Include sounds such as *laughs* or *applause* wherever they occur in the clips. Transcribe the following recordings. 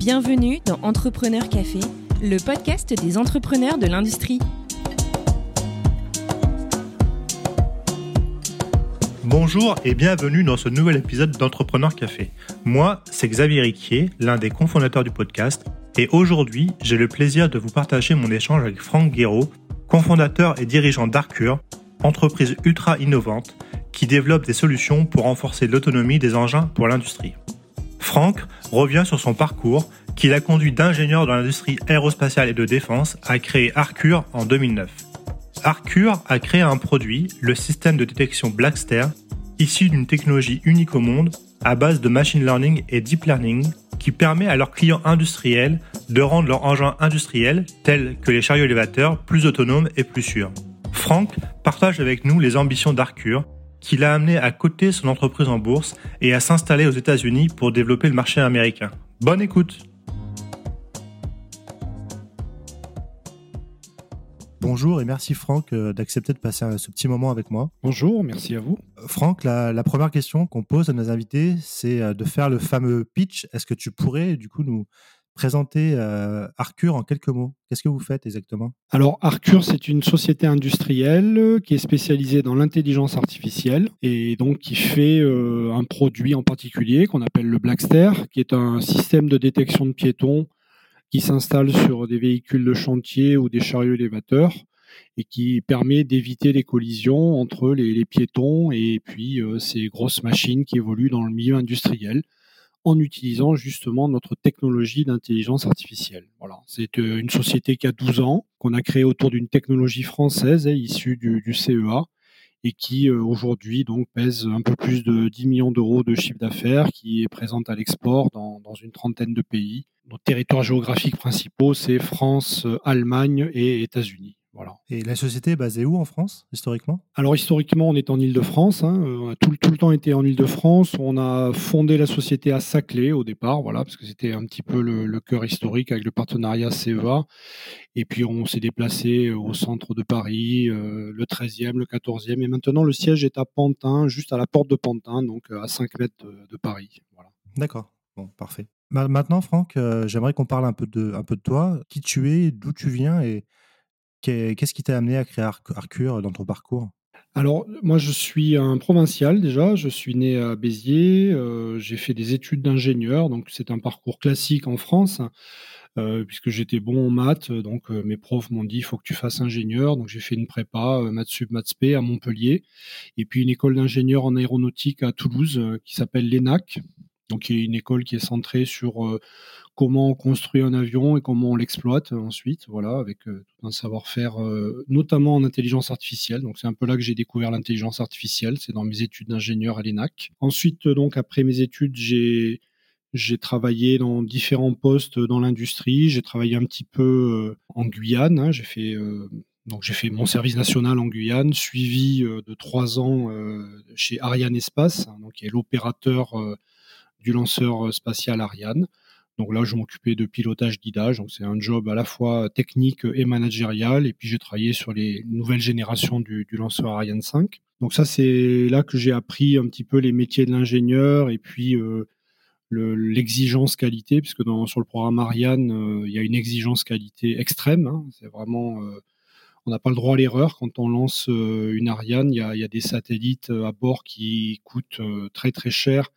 Bienvenue dans Entrepreneur Café, le podcast des entrepreneurs de l'industrie. Bonjour et bienvenue dans ce nouvel épisode d'Entrepreneur Café. Moi, c'est Xavier Riquier, l'un des cofondateurs du podcast, et aujourd'hui, j'ai le plaisir de vous partager mon échange avec Franck Guéraud, cofondateur et dirigeant d'Arcure, entreprise ultra innovante qui développe des solutions pour renforcer l'autonomie des engins pour l'industrie. Franck revient sur son parcours qui l'a conduit d'ingénieur dans l'industrie aérospatiale et de défense à créer Arcure en 2009. Arcure a créé un produit, le système de détection Blackster, issu d'une technologie unique au monde à base de machine learning et deep learning qui permet à leurs clients industriels de rendre leurs engins industriels, tels que les chariots élévateurs, plus autonomes et plus sûrs. Franck partage avec nous les ambitions d'Arcure qui l'a amené à coter son entreprise en bourse et à s'installer aux États-Unis pour développer le marché américain. Bonne écoute Bonjour et merci Franck euh, d'accepter de passer ce petit moment avec moi. Bonjour, merci à vous. Euh, Franck, la, la première question qu'on pose à nos invités, c'est euh, de faire le fameux pitch. Est-ce que tu pourrais du coup nous présenter euh, Arcure en quelques mots? Qu'est-ce que vous faites exactement? Alors Arcure, c'est une société industrielle qui est spécialisée dans l'intelligence artificielle et donc qui fait euh, un produit en particulier qu'on appelle le Blackster, qui est un système de détection de piétons qui s'installe sur des véhicules de chantier ou des chariots élévateurs et qui permet d'éviter les collisions entre les, piétons et puis euh, ces grosses machines qui évoluent dans le milieu industriel en utilisant justement notre technologie d'intelligence artificielle. Voilà, c'est euh, une société qui a 12 ans, qu'on a créée autour d'une technologie française hein, issue du, CEA et qui euh, aujourd'hui donc pèse un peu plus de 10 millions d'euros de chiffre d'affaires, qui est présente à l'export dans, dans une trentaine de pays. Nos territoires géographiques principaux, c'est France, Allemagne et États-Unis. Voilà. Et la société est basée où en France, historiquement? Alors, historiquement, on est en Ile-de-France. Hein. On a tout, tout, le temps été en Ile-de-France. On a fondé la société à Saclay au départ, voilà, parce que c'était un petit peu le, le, cœur historique avec le partenariat CEA. Et puis, on s'est déplacé au centre de Paris, euh, le 13e, le 14e. Et maintenant, le siège est à Pantin, juste à la porte de Pantin, donc à 5 mètres de, de Paris. Voilà. D'accord. Bon, parfait. Maintenant, Franck, euh, j'aimerais qu'on parle un peu, de, un peu de toi, qui tu es, d'où tu viens et Qu'est-ce qui t'a amené à créer Arcure dans ton parcours? Alors, moi, je suis un provincial déjà. Je suis né à Béziers. Euh, j'ai fait des études d'ingénieur. Donc, c'est un parcours classique en France, euh, puisque j'étais bon en maths. Donc, euh, mes profs m'ont dit il faut que tu fasses ingénieur. Donc, j'ai fait une prépa, maths sup, maths spé à Montpellier. Et puis, une école d'ingénieur en aéronautique à Toulouse qui s'appelle l'ENAC. Donc, y a une école qui est centrée sur comment on construit un avion et comment on l'exploite ensuite, voilà, avec euh, tout un savoir-faire, euh, notamment en intelligence artificielle. Donc, c'est un peu là que j'ai découvert l'intelligence artificielle. C'est dans mes études d'ingénieur à l'ENAC. Ensuite, euh, donc, après mes études, j'ai j'ai travaillé dans différents postes dans l'industrie. J'ai travaillé un petit peu en Guyane. Hein. J'ai fait mon service national en Guyane, suivi de trois ans chez Ariane Espace, hein, qui est l'opérateur du lanceur spatial Ariane. Donc là, je m'occupais de pilotage guidage. Donc c'est un job à la fois technique et managérial. Et puis j'ai travaillé sur les nouvelles générations du, lanceur Ariane 5. Donc ça, c'est là que j'ai appris un petit peu les métiers de l'ingénieur et puis euh, l'exigence qualité, puisque sur le programme Ariane, euh, il y a une exigence qualité extrême. Hein. C'est vraiment euh, on n'a pas le droit à l'erreur. Quand on lance euh, une Ariane, il y a, des satellites euh, à bord qui coûtent euh, très très cher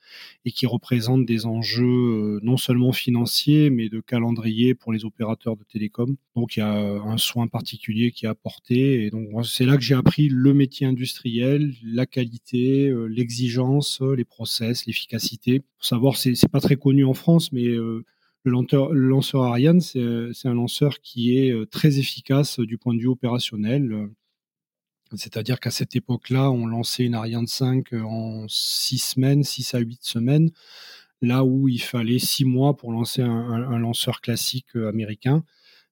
et qui représentent des enjeux non seulement financiers, mais de calendrier pour les opérateurs de télécom. Donc il y a un soin particulier qui est apporté. Et donc c'est là que j'ai appris le métier industriel, la qualité, l'exigence, les process, l'efficacité. Pour savoir, c'est pas très connu en France, mais le lanceur Ariane, c'est un lanceur qui est euh, très efficace du point de vue opérationnel. C'est-à-dire qu'à cette époque-là, on lançait une Ariane 5 en 6 semaines, 6 à 8 semaines, là où il fallait 6 mois pour lancer un, lanceur classique euh, américain.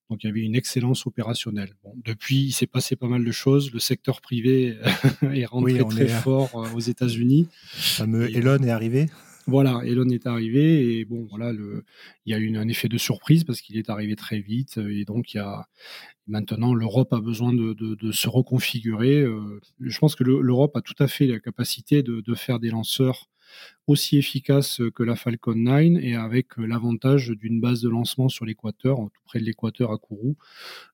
Donc il y avait une excellence opérationnelle. Bon, depuis, il s'est passé pas mal de choses. Le secteur privé *laughs* est rentré oui, très est... fort euh, aux États-Unis. Le fameux Elon est arrivé voilà, Elon est arrivé et bon, voilà, il y a eu un effet de surprise parce qu'il est arrivé très vite et donc il y a maintenant l'Europe a besoin de, se reconfigurer. Je pense que l'Europe a tout à fait la capacité de faire des lanceurs aussi efficace que la Falcon 9 et avec l'avantage d'une base de lancement sur l'équateur, tout près de l'équateur à Kourou.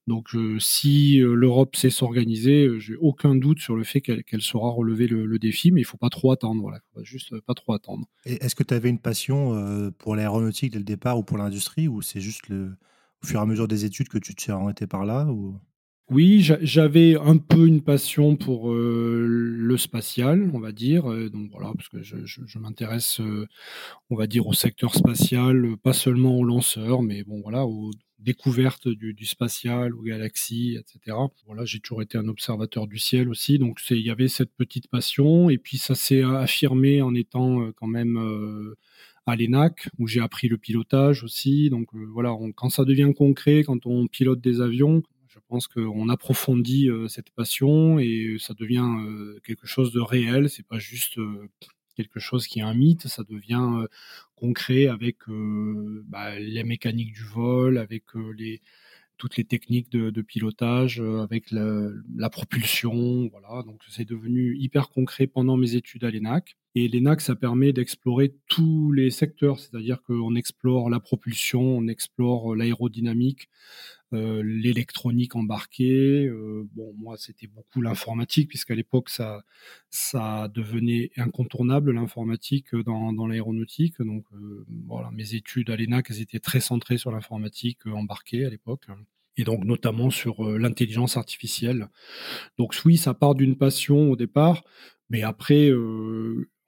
Donc si l'Europe sait s'organiser, j'ai aucun doute sur le fait qu'elle saura relever le, défi, mais il faut pas trop attendre. Juste pas trop attendre. Est-ce que tu avais une passion pour l'aéronautique dès le départ ou pour l'industrie, ou c'est juste au fur et à mesure des études que tu t'es orienté par là. Oui, j'avais un peu une passion pour euh, le spatial, on va dire. Euh, donc voilà, parce que je, m'intéresse, euh, on va dire, au secteur spatial, pas seulement aux lanceurs, mais bon voilà, aux découvertes du, spatial, aux galaxies, etc. Voilà, j'ai toujours été un observateur du ciel aussi, donc il y avait cette petite passion, et puis ça s'est affirmé en étant quand même à l'ENAC, où j'ai appris le pilotage aussi. Donc voilà, quand ça devient concret, quand on pilote des avions, je pense qu'on approfondit euh, cette passion et ça devient euh, quelque chose de réel. C'est pas juste euh, quelque chose qui est un mythe, ça devient concret avec bah, les mécaniques du vol, avec toutes les techniques de, pilotage, avec la, propulsion, voilà. Donc c'est devenu hyper concret pendant mes études à l'ENAC. Et l'ENAC, ça permet d'explorer tous les secteurs, c'est-à-dire qu'on explore la propulsion, on explore l'aérodynamique, l'électronique embarquée. Euh, bon, moi, c'était beaucoup l'informatique, puisqu'à l'époque, ça, ça devenait incontournable, l'informatique, dans, dans l'aéronautique. Donc, euh, voilà, mes études à l'ENAC, elles étaient très centrées sur l'informatique embarquée à l'époque et donc notamment sur l'intelligence artificielle. Donc oui, ça part d'une passion au départ, mais après,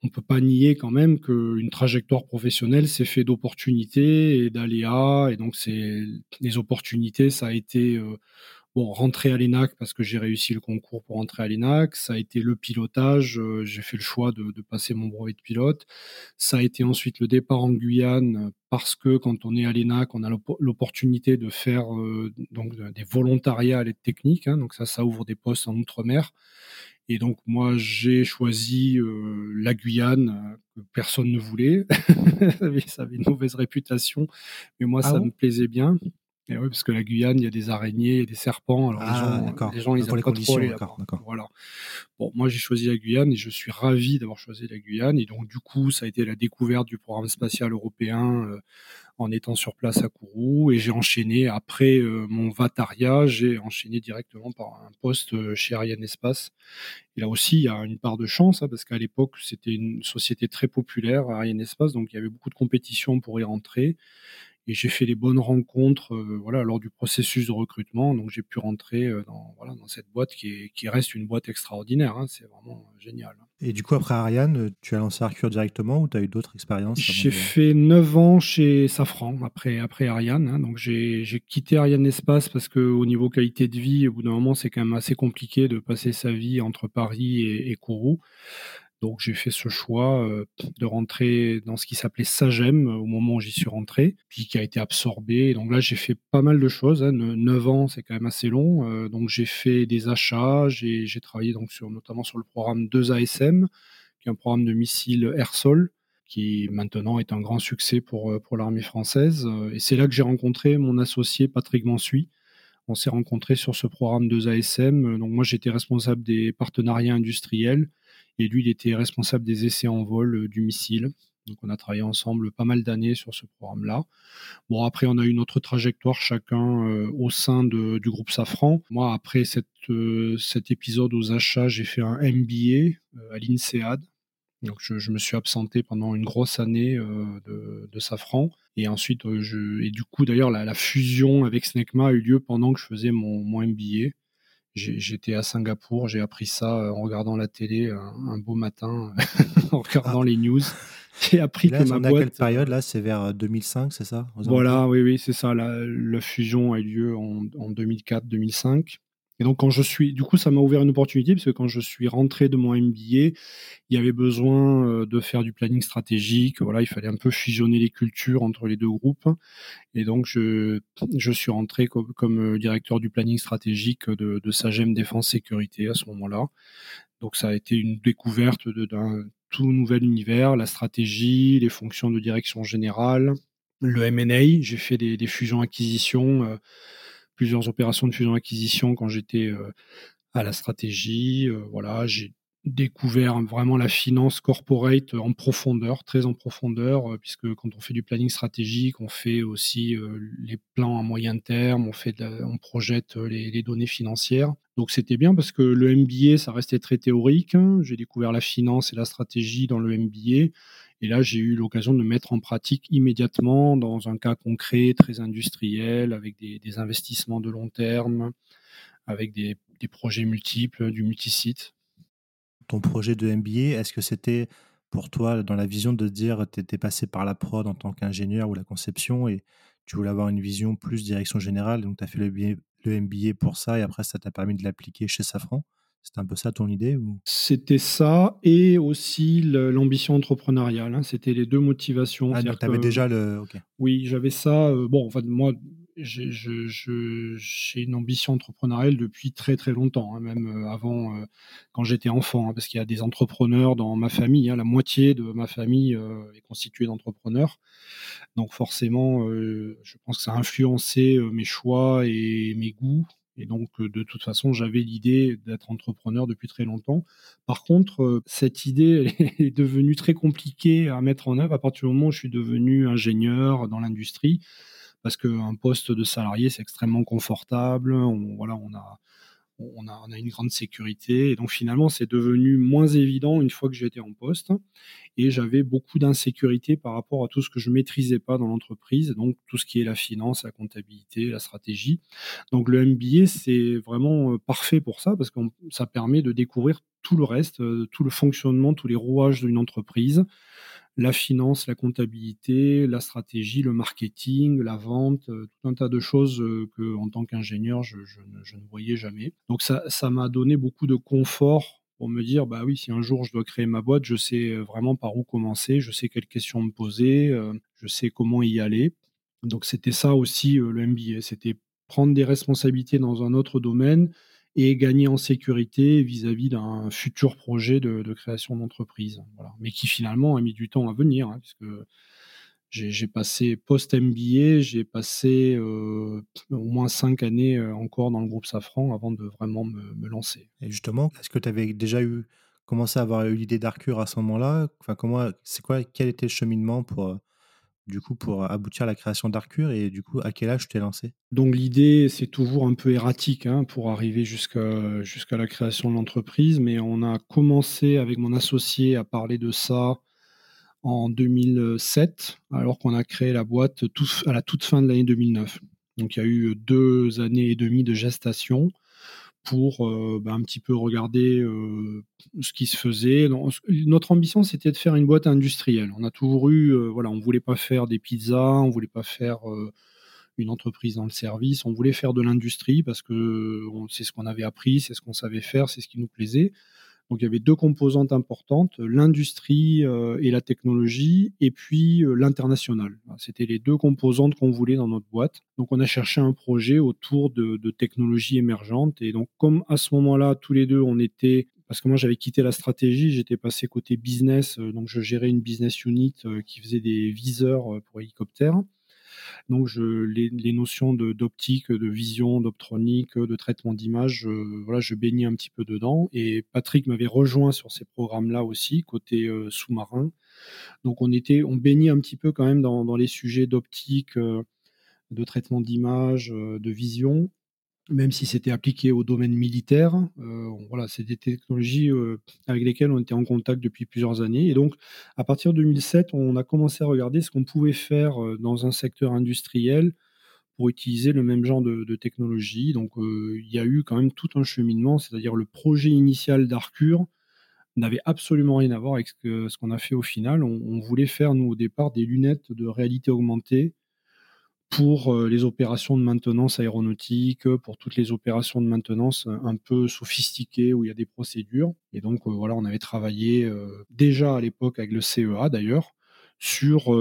on peut pas nier quand même qu'une trajectoire professionnelle s'est fait d'opportunités et d'aléas. Et donc, c'est les opportunités, ça a été euh, bon rentrer à l'ENAC parce que j'ai réussi le concours pour rentrer à l'ENAC. Ça a été le pilotage. Euh, j'ai fait le choix de, passer mon brevet de pilote. Ça a été ensuite le départ en Guyane parce que quand on est à l'ENAC, on a l'opportunité de faire euh, donc des volontariats à l'aide technique. Hein. donc ça, ça ouvre des postes en outre-mer. Et donc moi j'ai choisi euh, la Guyane euh, que personne ne voulait. *laughs* ça avait une mauvaise réputation, mais moi ah ça me plaisait bien. Et oui, parce que la Guyane, il y a des araignées, et des serpents. Alors ah, les gens, les gens, ils pas trop Voilà. Bon, moi j'ai choisi la Guyane et je suis ravi d'avoir choisi la Guyane. Et donc du coup, ça a été la découverte du programme spatial européen euh, en étant sur place à Kourou. Et j'ai enchaîné après euh, mon Vataria, j'ai enchaîné directement par un poste euh, chez Ariane Espace. Et là aussi, il y a une part de chance, hein, parce qu'à l'époque, c'était une société très populaire, Ariane Espace, donc il y avait beaucoup de compétition pour y rentrer et j'ai fait les bonnes rencontres euh, voilà, lors du processus de recrutement. Donc j'ai pu rentrer euh, dans, voilà, dans cette boîte qui, qui reste une boîte extraordinaire. Hein. c'est vraiment euh, génial. Et du coup, après Ariane, tu as lancé Arcure directement ou tu as eu d'autres expériences J'ai fait 9 ans chez Safran après, après Ariane. Hein. Donc j'ai quitté Ariane Espace parce qu'au niveau qualité de vie, au bout d'un moment, c'est quand même assez compliqué de passer sa vie entre Paris et, et Kourou. Donc j'ai fait ce choix de rentrer dans ce qui s'appelait Sagem au moment où j'y suis rentré, puis qui a été absorbé. Donc là j'ai fait pas mal de choses. Hein. 9 ans c'est quand même assez long. Donc j'ai fait des achats, j'ai travaillé donc notamment sur le programme 2ASM, qui est un programme de missiles air-sol qui maintenant est un grand succès pour, pour l'armée française. Et c'est là que j'ai rencontré mon associé Patrick Mansuy. On s'est rencontrés sur ce programme 2ASM. Donc moi j'étais responsable des partenariats industriels et lui, il était responsable des essais en vol euh, du missile. Donc on a travaillé ensemble pas mal d'années sur ce programme-là. Bon, après, on a eu notre trajectoire chacun euh, au sein du groupe Safran. Moi, après euh, cet épisode aux achats, j'ai fait un MBA à l'INSEAD. Donc je, me suis absenté pendant une grosse année de, Safran. Et ensuite, et du coup, d'ailleurs, la, fusion avec Snecma a eu lieu pendant que je faisais mon, mon MBA. J'étais à Singapour, j'ai appris ça euh, en regardant la télé un, beau matin, *laughs* en regardant les news. *laughs* J'ai appris que ma boîte. À quelle période là? C'est vers 2005, euh, c'est ça? Voilà, oui, oui, c'est ça. La, la, fusion a eu lieu en, en 2004-2005. Et donc, quand je suis, du coup, ça m'a ouvert une opportunité parce que quand je suis rentré de mon MBA, il y avait besoin euh, de faire du planning stratégique. Voilà, il fallait un peu fusionner les cultures entre les deux groupes. Et donc, je, je suis rentré comme, comme euh, directeur du planning stratégique de, Sagem Défense Sécurité à ce moment-là. Donc, ça a été une découverte d'un tout nouvel univers, la stratégie, les fonctions de direction générale, le M&A. J'ai fait des, des fusions-acquisitions. Euh, plusieurs opérations de fusion-acquisition quand j'étais euh, à la stratégie. Euh, voilà, j'ai découvert vraiment la finance corporate en profondeur, très en profondeur, puisque quand on fait du planning stratégique, on fait aussi les plans à moyen terme, on, fait on projette les, données financières. Donc c'était bien parce que le MBA, ça restait très théorique. J'ai découvert la finance et la stratégie dans le MBA. Et là, j'ai eu l'occasion de mettre en pratique immédiatement dans un cas concret, très industriel, avec des, investissements de long terme, avec des, projets multiples, du multisite. Ton projet de MBA, est-ce que c'était pour toi dans la vision de dire tu étais passé par la prod en tant qu'ingénieur ou la conception et tu voulais avoir une vision plus direction générale, donc tu as fait le MBA pour ça et après ça t'a permis de l'appliquer chez Safran? C'était un peu ça ton idée ou... C'était ça et aussi l'ambition entrepreneuriale. Hein. C'était les deux motivations. Ah, tu avais déjà le. Oui, j'avais ça. Euh, bon, en fait, moi, j'ai une ambition entrepreneuriale depuis très très longtemps, hein, même euh, avant euh, quand j'étais enfant, hein, parce qu'il y a des entrepreneurs dans ma famille. Hein, la moitié de ma famille euh, est constituée d'entrepreneurs. Donc forcément, je pense que ça a influencé mes choix et mes goûts. Et donc, de toute façon, j'avais l'idée d'être entrepreneur depuis très longtemps. Par contre, cette idée *laughs* est devenue très compliquée à mettre en œuvre à partir du moment où je suis devenu ingénieur dans l'industrie parce qu'un poste de salarié, c'est extrêmement confortable. On, voilà, on a, on a, a, une grande sécurité. Et donc finalement, c'est devenu moins évident une fois que j'étais en poste. Et j'avais beaucoup d'insécurité par rapport à tout ce que je maîtrisais pas dans l'entreprise, donc tout ce qui est la finance, la comptabilité, la stratégie. Donc le MBA, c'est vraiment euh, parfait pour ça, parce que ça permet de découvrir tout le reste, euh, tout le fonctionnement, tous les rouages d'une entreprise la finance, la comptabilité, la stratégie, le marketing, la vente, euh, tout un tas de choses euh, que, en tant qu'ingénieur, je, ne voyais jamais. Donc ça, ça m'a donné beaucoup de confort pour me dire, bah oui, si un jour je dois créer ma boîte, je sais euh, vraiment par où commencer, je sais quelles questions me poser, je sais comment y aller. Donc c'était ça aussi le MBA, c'était prendre des responsabilités dans un autre domaine et gagner en sécurité vis-à-vis d'un futur projet de, création d'entreprise. Mais qui finalement a mis du temps à venir, hein, puisque j'ai passé post-MBA, j'ai passé euh, au moins cinq années euh, encore dans le groupe Safran avant de vraiment me, lancer. Et justement, est-ce que tu avais déjà eu commencé à avoir eu l'idée d'Arcure à ce moment-là? Enfin, comment, c'est quoi, quel était le cheminement pour du coup, pour aboutir à la création d'Arcure et du coup, à quel âge tu t'es lancé? Donc, l'idée, c'est toujours un peu erratique hein, pour arriver jusqu'à jusqu'à la création de l'entreprise, mais on a commencé avec mon associé à parler de ça en 2007, alors qu'on a créé la boîte à la toute fin de l'année 2009. Donc, il y a eu deux années et demie de gestation pour bah, un petit peu regarder ce qui se faisait. Notre ambition, c'était de faire une boîte industrielle. On a toujours eu, voilà, on voulait pas faire des pizzas, on voulait pas faire une entreprise dans le service, on voulait faire de l'industrie parce que c'est ce qu'on avait appris, c'est ce qu'on savait faire, c'est ce qui nous plaisait. Donc il y avait deux composantes importantes, l'industrie euh, et la technologie, et puis euh, l'international. C'était les deux composantes qu'on voulait dans notre boîte. Donc on a cherché un projet autour de, technologies émergentes. Et donc comme à ce moment-là, tous les deux, on était parce que moi j'avais quitté la stratégie, j'étais passé côté business, euh, donc je gérais une business unit qui faisait des viseurs pour hélicoptères. Donc les, notions d'optique, de, vision, d'optronique, de traitement d'image, voilà, je baignais un petit peu dedans. Et Patrick m'avait rejoint sur ces programmes-là aussi, côté euh, sous-marin. Donc on était, on baignait un petit peu quand même dans, les sujets d'optique, euh, de traitement d'image, euh, de vision même si c'était appliqué au domaine militaire. Euh, voilà, c'est des technologies euh, avec lesquelles on était en contact depuis plusieurs années. Et donc, à partir de 2007, on a commencé à regarder ce qu'on pouvait faire euh, dans un secteur industriel pour utiliser le même genre de, technologie. Donc, il y a eu quand même tout un cheminement, c'est-à-dire le projet initial d'Arcure n'avait absolument rien à voir avec ce qu'on a fait au final. on, voulait faire, nous, au départ, des lunettes de réalité augmentée pour euh, les opérations de maintenance aéronautique, pour toutes les opérations de maintenance un peu sophistiquées où il y a des procédures. Et donc euh, voilà, on avait travaillé euh, déjà à l'époque avec le CEA d'ailleurs sur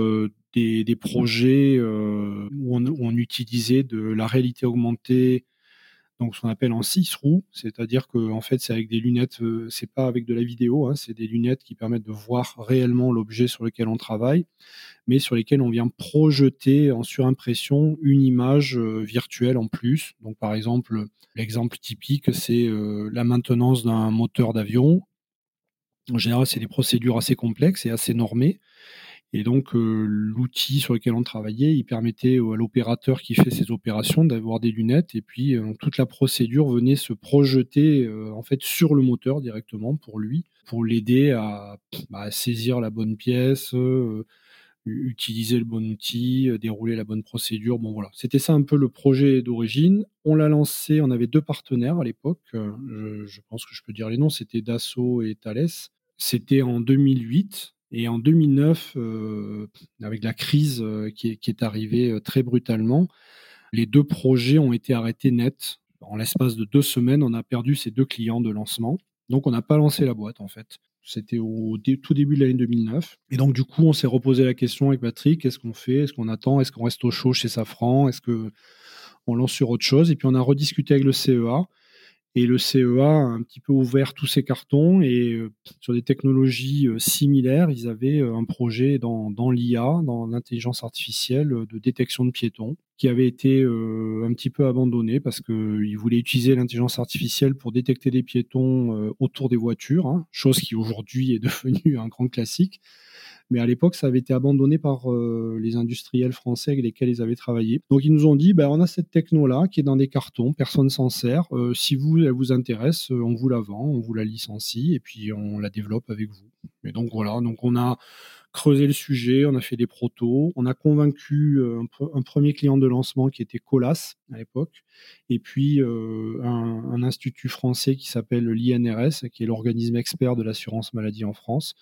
des, projets où, on, utilisait de la réalité augmentée donc ce qu'on appelle en six roues, c'est-à-dire que fait c'est avec des lunettes, euh, c'est pas avec de la vidéo, hein, c'est des lunettes qui permettent de voir réellement l'objet sur lequel on travaille, mais sur lesquelles on vient projeter en surimpression une image euh, virtuelle en plus. Donc par exemple, l'exemple typique c'est euh, la maintenance d'un moteur d'avion. En général, c'est des procédures assez complexes et assez normées. Et donc, euh, l'outil sur lequel on travaillait, il permettait à l'opérateur qui fait ces opérations d'avoir des lunettes. Et puis, euh, toute la procédure venait se projeter euh, en fait sur le moteur directement pour lui, pour l'aider à, bah, saisir la bonne pièce, utiliser le bon outil, dérouler la bonne procédure. Bon, voilà. C'était ça un peu le projet d'origine. On l'a lancé, on avait deux partenaires à l'époque. Je, je, pense que je peux dire les noms. C'était Dassault et Thales. C'était en 2008. Et en 2009, euh, avec la crise euh, qui, est, arrivée euh, très brutalement, les deux projets ont été arrêtés net. En l'espace de deux semaines, on a perdu ces deux clients de lancement. Donc, on n'a pas lancé la boîte, en fait. C'était au tout début de l'année 2009. Et donc, du coup, on s'est reposé la question avec Patrick qu'est-ce qu'on fait? Est-ce qu'on attend? Est-ce qu'on reste au chaud chez Safran? Est-ce qu'on lance sur autre chose? Et puis, on a rediscuté avec le CEA. Et le CEA a un petit peu ouvert tous ces cartons et euh, sur des technologies euh, similaires, ils avaient euh, un projet dans, l'IA, dans l'intelligence artificielle de détection de piétons, qui avait été un petit peu abandonné parce qu'ils voulaient utiliser l'intelligence artificielle pour détecter des piétons autour des voitures, hein, chose qui aujourd'hui est *laughs* devenue un grand classique. Mais à l'époque, ça avait été abandonné par euh, les industriels français avec lesquels ils avaient travaillé. Donc ils nous ont dit, ben, on a cette techno-là qui est dans des cartons, personne s'en sert. Euh, si vous, elle vous intéresse, euh, on vous la vend, on vous la licencie et puis on la développe avec vous. Et donc voilà, donc on a creusé le sujet, on a fait des protos, on a convaincu euh, un, premier client de lancement qui était Colas à l'époque, et puis euh, un, institut français qui s'appelle l'INRS, qui est l'organisme expert de l'assurance maladie en France.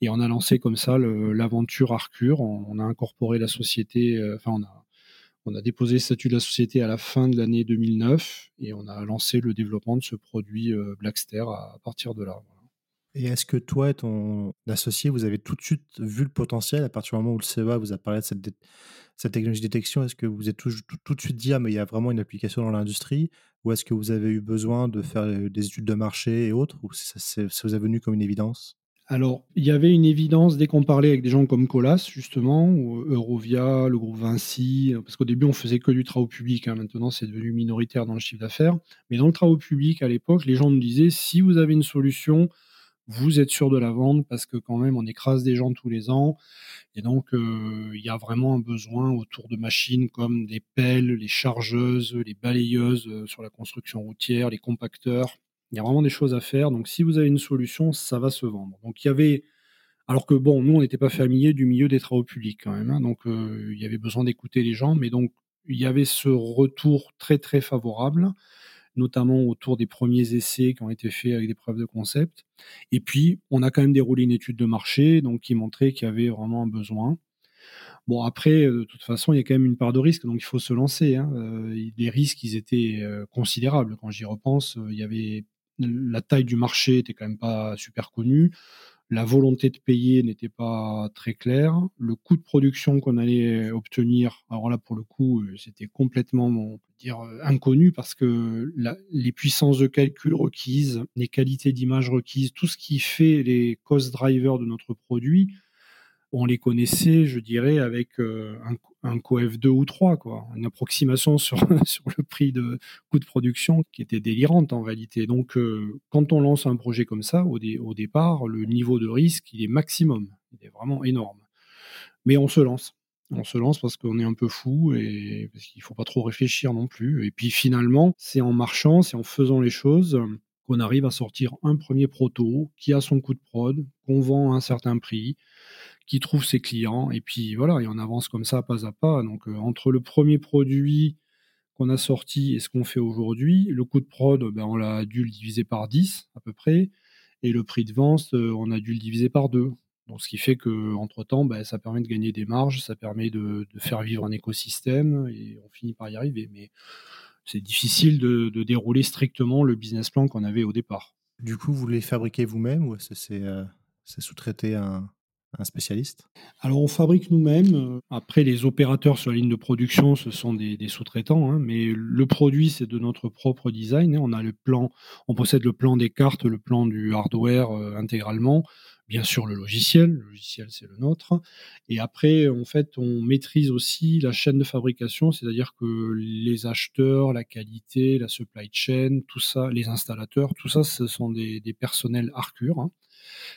Et on a lancé comme ça l'aventure Arcure, on, a incorporé la société, euh, enfin on a, on a déposé le statut de la société à la fin de l'année 2009 et on a lancé le développement de ce produit Blackster à, partir de là. Et est-ce que toi et ton associé, vous avez tout de suite vu le potentiel à partir du moment où le CEA vous a parlé de cette, technologie de détection Est-ce que vous êtes tout, de suite dit, ah, mais il y a vraiment une application dans l'industrie Ou est-ce que vous avez eu besoin de faire des études de marché et autres Ou ça, vous est venu comme une évidence? Alors, il y avait une évidence dès qu'on parlait avec des gens comme Colas, justement, ou Eurovia, le groupe Vinci, parce qu'au début, on faisait que du travaux public. Hein, maintenant, c'est devenu minoritaire dans le chiffre d'affaires. Mais dans le travaux public, à l'époque, les gens nous disaient si vous avez une solution, vous êtes sûr de la vendre parce que quand même on écrase des gens tous les ans et donc euh, il y a vraiment un besoin autour de machines comme des pelles, les chargeuses, les balayeuses euh, sur la construction routière, les compacteurs. Il y a vraiment des choses à faire. Donc si vous avez une solution, ça va se vendre. Donc il y avait alors que bon, nous on n'était pas familiers du milieu des travaux publics quand même, hein. donc euh, il y avait besoin d'écouter les gens, mais donc il y avait ce retour très très favorable notamment autour des premiers essais qui ont été faits avec des preuves de concept. Et puis, on a quand même déroulé une étude de marché donc qui montrait qu'il y avait vraiment un besoin. Bon, après, euh, de toute façon, il y a quand même une part de risque, donc il faut se lancer. Hein. Euh, les risques, ils étaient euh, considérables. Quand j'y repense, il y avait la taille du marché était quand même pas super connue. La volonté de payer n'était pas très claire. Le coût de production qu'on allait obtenir, alors là pour le coup, euh, c'était complètement, dire, euh, inconnu parce que les puissances de calcul requises, les qualités d'image requises, tout ce qui fait les cost drivers de notre produit, on les connaissait, je dirais, avec euh, un, coef 2 ou 3, quoi. Une approximation *laughs* sur, le prix de coût de production qui était délirante en réalité. Donc, euh, quand on lance un projet comme ça, au, au, départ, le niveau de risque, il est maximum. Il est vraiment énorme. Mais on se lance. On se lance parce qu'on est un peu fou et parce qu'il faut pas trop réfléchir non plus. Et puis finalement, c'est en marchant, c'est en faisant les choses qu'on arrive à sortir un premier proto qui a son coût de prod, qu'on vend à un certain prix, qui trouve ses clients. Et puis voilà, et on avance comme ça pas à pas. Donc euh, entre le premier produit qu'on a sorti et ce qu'on fait aujourd'hui, le coût de prod, ben, on l'a dû le diviser par 10 à peu près. Et le prix de vente, euh, on a dû le diviser par 2. Donc, ce qui fait que entre temps, ben, ça permet de gagner des marges, ça permet de, faire vivre un écosystème et on finit par y arriver. Mais c'est difficile de, dérouler strictement le business plan qu'on avait au départ. Du coup, vous les fabriquez vous-même ou c'est euh, sous-traité un, un spécialiste? Alors on fabrique nous-mêmes. Après les opérateurs sur la ligne de production, ce sont des, sous-traitants, hein. mais le produit c'est de notre propre design. Hein. On a le plan, on possède le plan des cartes, le plan du hardware euh, intégralement. Bien sûr le logiciel, le logiciel c'est le nôtre, et après en fait on maîtrise aussi la chaîne de fabrication, c'est-à-dire que les acheteurs, la qualité, la supply chain, tout ça, les installateurs, tout ça ce sont des, personnels Arcure. Hein.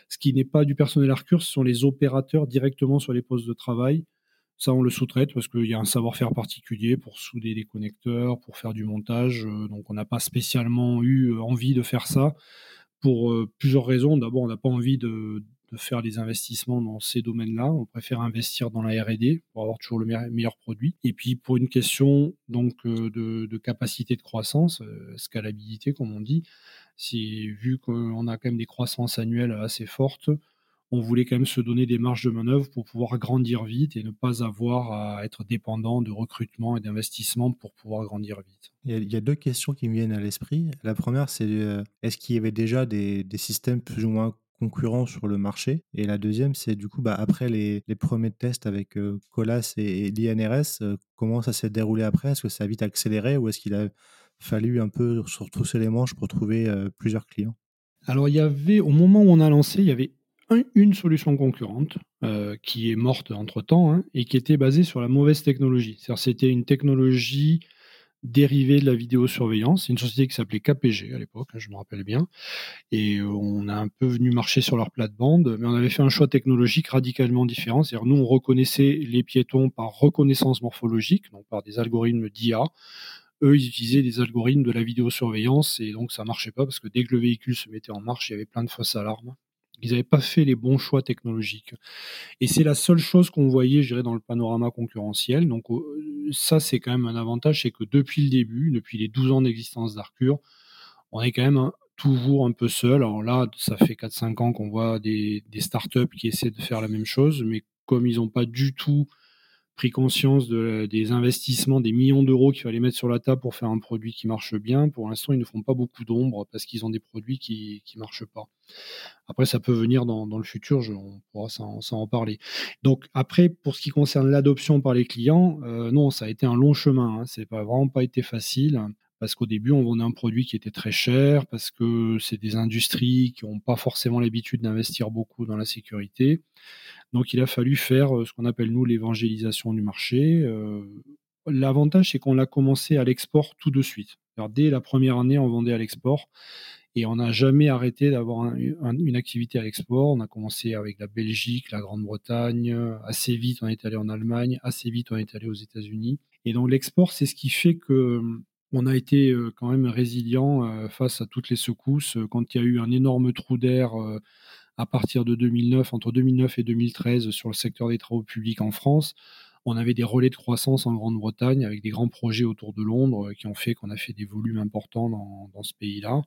Ce qui n'est pas du personnel Arcure, ce sont les opérateurs directement sur les postes de travail. Ça, on le sous-traite parce qu'il y a un savoir-faire particulier pour souder des connecteurs, pour faire du montage. Euh, donc, on n'a pas spécialement eu euh, envie de faire ça pour euh, plusieurs raisons. D'abord, on n'a pas envie de, faire des investissements dans ces domaines-là. On préfère investir dans la R&D pour avoir toujours le meilleur produit. Et puis pour une question donc euh, de, capacité de croissance, euh, scalabilité comme on dit, si vu qu'on a quand même des croissances annuelles assez fortes, on voulait quand même se donner des marges de manœuvre pour pouvoir grandir vite et ne pas avoir à être dépendant de recrutement et d'investissement pour pouvoir grandir vite. Il y, a, deux questions qui me viennent à l'esprit. La première, c'est euh, est-ce qu'il y avait déjà des, systèmes plus ou moins concurrents sur le marché? Et la deuxième, c'est du coup, bah, après les, premiers tests avec euh, Colas et, l'INRS, euh, comment ça s'est déroulé après? Est-ce que ça a vite accéléré ou est-ce qu'il a fallu un peu se retrousser les manches pour trouver plusieurs clients? Alors, il y avait, au moment où on a lancé, il y avait une solution concurrente euh, qui est morte entre-temps hein, et qui était basée sur la mauvaise technologie. C'était une technologie dérivée de la vidéosurveillance. C'est une société qui s'appelait KPG à l'époque, hein, je me rappelle bien. Et on a un peu venu marcher sur leur plate-bande, mais on avait fait un choix technologique radicalement différent. C'est-à-dire nous, on reconnaissait les piétons par reconnaissance morphologique, donc par des algorithmes d'IA. Eux, ils utilisaient des algorithmes de la vidéosurveillance et donc ça marchait pas parce que dès que le véhicule se mettait en marche, il y avait plein de fausses alarmes ils n'avaient pas fait les bons choix technologiques. Et c'est la seule chose qu'on voyait, je dirais, dans le panorama concurrentiel. Donc ça, c'est quand même un avantage, c'est que depuis le début, depuis les 12 ans d'existence d'Arcure, on est quand même toujours un peu seul. Alors là, ça fait 4-5 ans qu'on voit des, startups qui essaient de faire la même chose, mais comme ils n'ont pas du tout pris conscience de, des investissements, des millions d'euros qu'il fallait mettre sur la table pour faire un produit qui marche bien. Pour l'instant, ils ne font pas beaucoup d'ombre parce qu'ils ont des produits qui ne marchent pas. Après, ça peut venir dans, le futur, on pourra s'en en parler. Donc après, pour ce qui concerne l'adoption par les clients, euh, non, ça a été un long chemin. Hein. C'est pas vraiment pas été facile parce qu'au début, on vendait un produit qui était très cher, parce que c'est des industries qui n'ont pas forcément l'habitude d'investir beaucoup dans la sécurité. Donc il a fallu faire euh, ce qu'on appelle nous l'évangélisation du marché. Euh, l'avantage, c'est qu'on l'a commencé à l'export tout de suite. dès la première année, on vendait à l'export et on n'a jamais arrêté d'avoir une activité à l'export. On a commencé avec la Belgique, la Grande-Bretagne, assez vite on est allé en Allemagne, assez vite on est allé aux États-Unis. Et donc l'export, c'est ce qui fait que on a été quand même résilient face à toutes les secousses. Quand il y a eu un énorme trou d'air à partir de 2009, entre 2009 et 2013, sur le secteur des travaux publics en France. On avait des relais de croissance en Grande-Bretagne avec des grands projets autour de Londres euh, qui ont fait qu'on a fait des volumes importants dans, ce pays-là.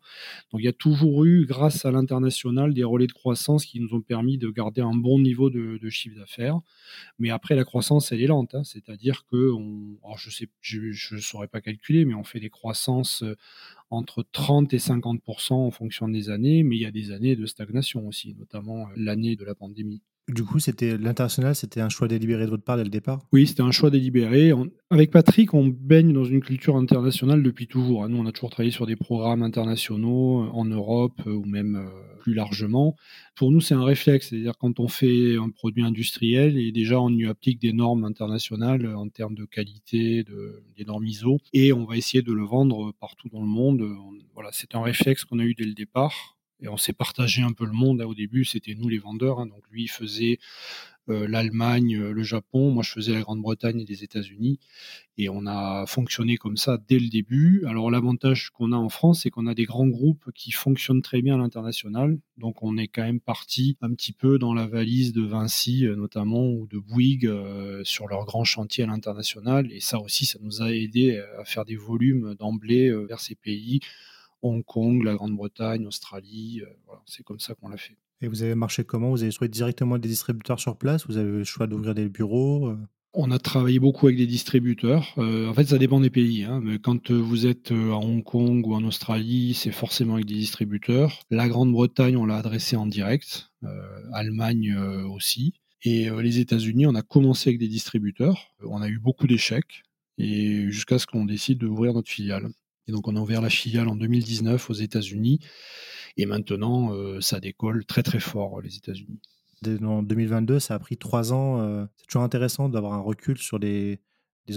Donc il y a toujours eu, grâce à l'international, des relais de croissance qui nous ont permis de garder un bon niveau de, chiffre d'affaires. Mais après, la croissance, elle est lente. Hein. C'est-à-dire que, on, je ne saurais pas calculer, mais on fait des croissances euh, entre 30 et 50% en fonction des années, mais il y a des années de stagnation aussi, notamment euh, l'année de la pandémie. Du coup, c'était l'international, c'était un choix délibéré de votre part dès le départ? Oui, c'était un choix délibéré. avec Patrick, on baigne dans une culture internationale depuis toujours. Hein. Nous, on a toujours travaillé sur des programmes internationaux euh, en Europe euh, ou même plus largement. Pour nous, c'est un réflexe, c'est-à-dire quand on fait un produit industriel et déjà on y applique des normes internationales en termes de qualité, de, des normes ISO, et on va essayer de le vendre partout dans le monde. voilà, c'est un réflexe qu'on a eu dès le départ. Et on s'est partagé un peu le monde. Au début, c'était nous les vendeurs. Hein. Donc lui, faisait euh, l'Allemagne, euh, le Japon. Moi, je faisais la Grande-Bretagne et les États-Unis. Et on a fonctionné comme ça dès le début. Alors l'avantage qu'on a en France, c'est qu'on a des grands groupes qui fonctionnent très bien à l'international. Donc on est quand même parti un petit peu dans la valise de Vinci, euh, notamment, ou de Bouygues, sur leurs grands chantiers à l'international. Et ça aussi, ça nous a aidé à faire des volumes d'emblée vers ces pays Hong Kong, la Grande-Bretagne, Australie. Euh, c'est comme ça qu'on l'a fait. Et vous avez marché comment? Vous avez trouvé directement des distributeurs sur place? Vous avez le choix d'ouvrir des bureaux euh? on a travaillé beaucoup avec des distributeurs. Euh, en fait, ça dépend des pays. Hein, mais quand vous êtes à Hong Kong ou en Australie, c'est forcément avec des distributeurs. La Grande-Bretagne, on l'a adressé en direct. Allemagne aussi. Et les États-Unis, on a commencé avec des distributeurs. On a eu beaucoup d'échecs. Et jusqu'à ce qu'on décide d'ouvrir notre filiale. Et donc on a ouvert la filiale en 2019 aux États-Unis. Et maintenant, ça décolle très très fort les États-Unis. En 2022, ça a pris trois ans. c'est toujours intéressant d'avoir un recul sur les,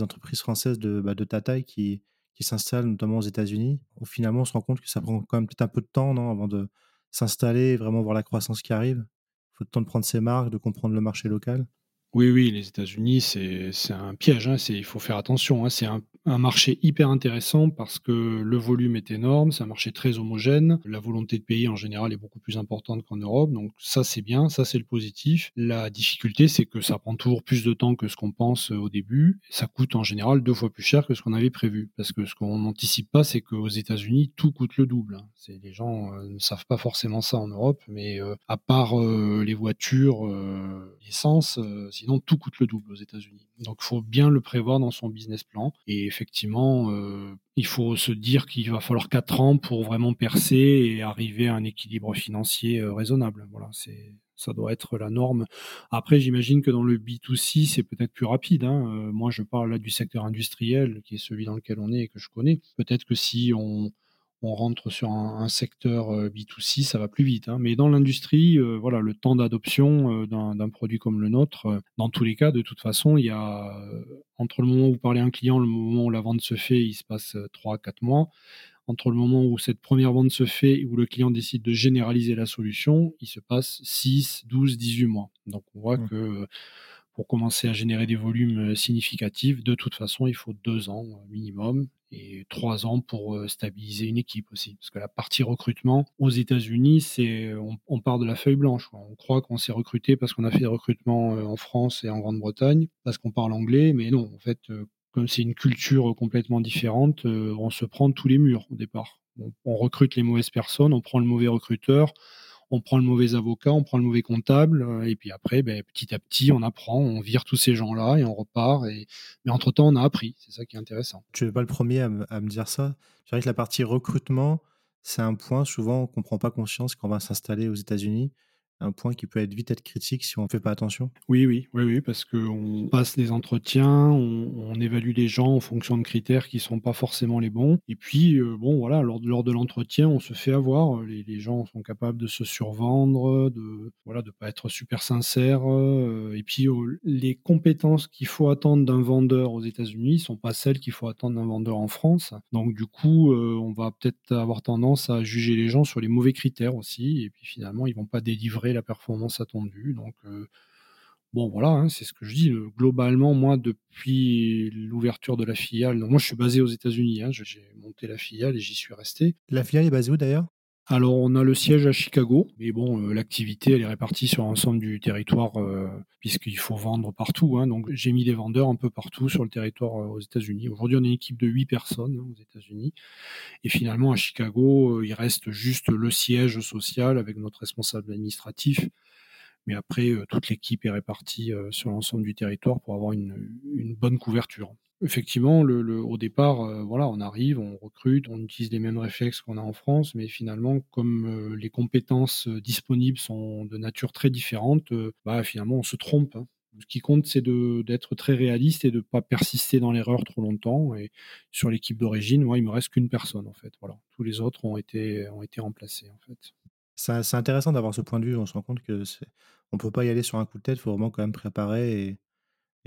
entreprises françaises de, bah, de ta taille qui, qui s'installent notamment aux États-Unis. Finalement, on se rend compte que ça prend quand même peut-être un peu de temps non, avant de s'installer et vraiment voir la croissance qui arrive. Il faut le temps de prendre ses marques, de comprendre le marché local. Oui, oui, les États-Unis, c'est un piège. Hein, il faut faire attention. Hein, c'est un, un, marché hyper intéressant parce que le volume est énorme, c'est un marché très homogène. La volonté de payer en général est beaucoup plus importante qu'en Europe. Donc ça, c'est bien, ça, c'est le positif. La difficulté, c'est que ça prend toujours plus de temps que ce qu'on pense au début. Ça coûte en général deux fois plus cher que ce qu'on avait prévu. Parce que ce qu'on n'anticipe pas, c'est qu'aux États-Unis, tout coûte le double. Hein. Les gens euh, ne savent pas forcément ça en Europe, mais euh, à part euh, les voitures, l'essence, sinon tout coûte le double aux États-Unis. Donc faut bien le prévoir dans son business plan. Et effectivement, euh, il faut se dire qu'il va falloir 4 ans pour vraiment percer et arriver à un équilibre financier euh, raisonnable. Voilà, c'est ça doit être la norme. Après, j'imagine que dans le B2C, c'est peut-être plus rapide. Hein. Euh, moi, je parle là du secteur industriel, qui est celui dans lequel on est et que je connais. Peut-être que si on, on rentre sur un, secteur euh, B2C, ça va plus vite. Hein. Mais dans l'industrie, euh, voilà, le temps d'adoption euh, d'un produit comme le nôtre, dans tous les cas, de toute façon, il y a entre le moment où vous parlez à un client, le moment où la vente se fait, il se passe 3-4 mois. Entre le moment où cette première vente se fait et où le client décide de généraliser la solution, il se passe 6, 12, 18 mois. Donc on voit mmh. que pour commencer à générer des volumes significatifs, de toute façon, il faut deux ans minimum et trois ans pour euh, stabiliser une équipe aussi. Parce que la partie recrutement aux États-Unis, c'est on, part de la feuille blanche. On croit qu'on s'est recruté parce qu'on a fait des recrutements euh, en France et en Grande-Bretagne, parce qu'on parle anglais, mais non, en fait, euh, comme c'est une culture complètement différente, on se prend tous les murs au départ. on recrute les mauvaises personnes, on prend le mauvais recruteur, on prend le mauvais avocat, on prend le mauvais comptable, euh, et puis après, ben, petit à petit, on apprend, on vire tous ces gens-là et on repart. Et... Mais entre-temps, on a appris. C'est ça qui est intéressant. Tu n'es pas le premier à, me dire ça. Je dirais que la partie recrutement, c'est un point souvent qu'on ne prend pas conscience quand on va s'installer aux États-Unis un point qui peut être vite être critique si on ne fait pas attention. Oui, oui, oui, oui parce qu'on passe des entretiens, on, évalue les gens en fonction de critères qui ne sont pas forcément les bons. Et puis, euh, bon, voilà, lors, de l'entretien, on se fait avoir. Les, gens sont capables de se survendre, de voilà, de pas être super sincères. Euh, et puis, euh, les compétences qu'il faut attendre d'un vendeur aux États-Unis ne sont pas celles qu'il faut attendre d'un vendeur en France. Donc, du coup, on va peut-être avoir tendance à juger les gens sur les mauvais critères aussi. Et puis, finalement, ils vont pas délivrer la performance attendue. Donc, euh, bon, voilà, hein, c'est ce que je dis. Globalement, moi, depuis l'ouverture de la filiale, moi, je suis basé aux États-Unis. Hein, j'ai monté la filiale et j'y suis resté. La filiale est basée où d'ailleurs? Alors, on a le siège à Chicago, mais bon, euh, l'activité, elle est répartie sur l'ensemble du territoire, euh, puisqu'il faut vendre partout. Hein. donc, j'ai mis des vendeurs un peu partout sur le territoire aux États-Unis. Aujourd'hui, on est une équipe de 8 personnes aux États-Unis. Et finalement, à Chicago, il reste juste le siège social avec notre responsable administratif. Mais après, toute l'équipe est répartie sur l'ensemble du territoire pour avoir une bonne couverture effectivement, au départ, euh, voilà, on arrive, on recrute, on utilise les mêmes réflexes qu'on a en France, mais finalement, comme euh, les compétences euh, disponibles sont de nature très différente, bah, finalement, on se trompe. Hein. Ce qui compte, c'est d'être très réaliste et de ne pas persister dans l'erreur trop longtemps. Et sur l'équipe d'origine, moi, il me reste qu'une personne, en fait. Voilà. Tous les autres ont été, ont été remplacés, en fait. C'est intéressant d'avoir ce point de vue. On se rend compte que on peut pas y aller sur un coup de tête. Il faut vraiment quand même préparer et,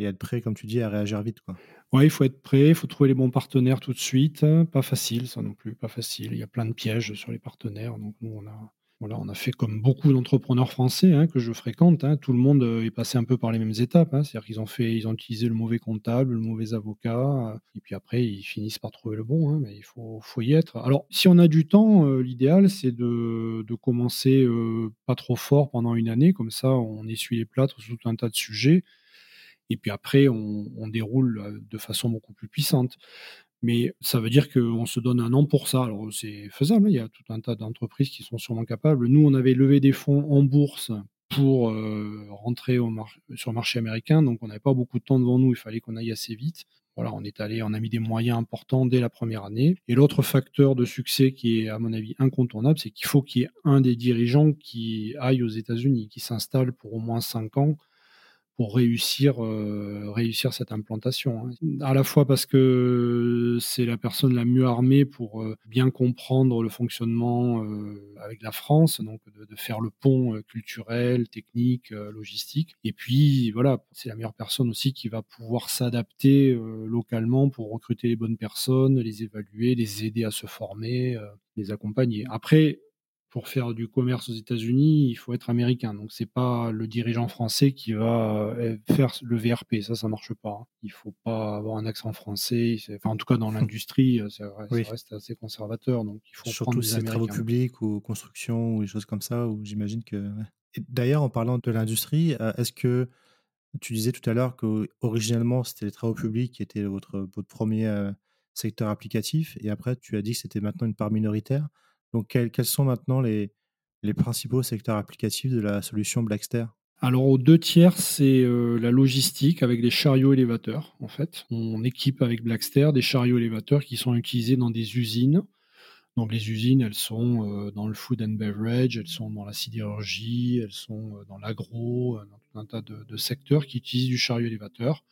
être prêt, comme tu dis, à réagir vite. Quoi. Il faut être prêt, il faut trouver les bons partenaires tout de suite. Pas facile, ça non plus, pas facile. Il y a plein de pièges sur les partenaires. Donc nous, on a, on a fait comme beaucoup d'entrepreneurs français hein, que je fréquente. Hein. tout le monde euh, est passé un peu par les mêmes étapes. Hein. C'est-à-dire qu'ils ont fait, ils ont utilisé le mauvais comptable, le mauvais avocat, euh, et puis après ils finissent par trouver le bon. mais il faut, y être. Alors, si on a du temps, euh, l'idéal c'est de, commencer pas trop fort pendant une année, comme ça on essuie les plâtres sur tout un tas de sujets et puis après, on, déroule de façon beaucoup plus puissante. Mais ça veut dire qu'on se donne un an pour ça. Alors c'est faisable, hein. il y a tout un tas d'entreprises qui sont sûrement capables. Nous, on avait levé des fonds en bourse pour euh, rentrer sur le marché américain, donc on n'avait pas beaucoup de temps devant nous, il fallait qu'on aille assez vite. Voilà, on est allé, on a mis des moyens importants dès la première année. Et l'autre facteur de succès qui est, à mon avis, incontournable, c'est qu'il faut qu'il y ait un des dirigeants qui aille aux États-Unis, qui s'installe pour au moins cinq ans pour réussir, euh, réussir cette implantation. Hein. À la fois parce que c'est la personne la mieux armée pour euh, bien comprendre le fonctionnement euh, avec la France, donc de, de faire le pont culturel, technique, logistique. Et puis voilà, c'est la meilleure personne aussi qui va pouvoir s'adapter localement pour recruter les bonnes personnes, les évaluer, les aider à se former, les accompagner. Après, pour faire du commerce aux États-Unis, il faut être américain. Donc c'est pas le dirigeant français qui va euh, faire le VRP. Ça, ça marche pas. Hein. Il faut pas avoir un accent français. Enfin, en tout cas, dans *laughs* l'industrie, euh, ça, reste assez conservateur. Donc il faut Surtout prendre des travaux publics ou construction ou des choses comme ça. Où j'imagine que. D'ailleurs, en parlant de l'industrie, euh, est-ce que tu disais tout à l'heure que originellement c'était les travaux publics qui étaient votre, votre premier secteur applicatif, et après tu as dit que c'était maintenant une part minoritaire. Donc, quels, sont maintenant les, les principaux secteurs applicatifs de la solution Blackster? Alors aux deux tiers, c'est euh, la logistique avec des chariots élévateurs. En fait, on équipe avec Blackster des chariots élévateurs qui sont utilisés dans des usines. Donc les usines, elles sont euh, dans le food and beverage, elles sont dans la sidérurgie, elles sont euh, dans l'agro, dans tout un tas de, de, secteurs qui utilisent du chariot élévateur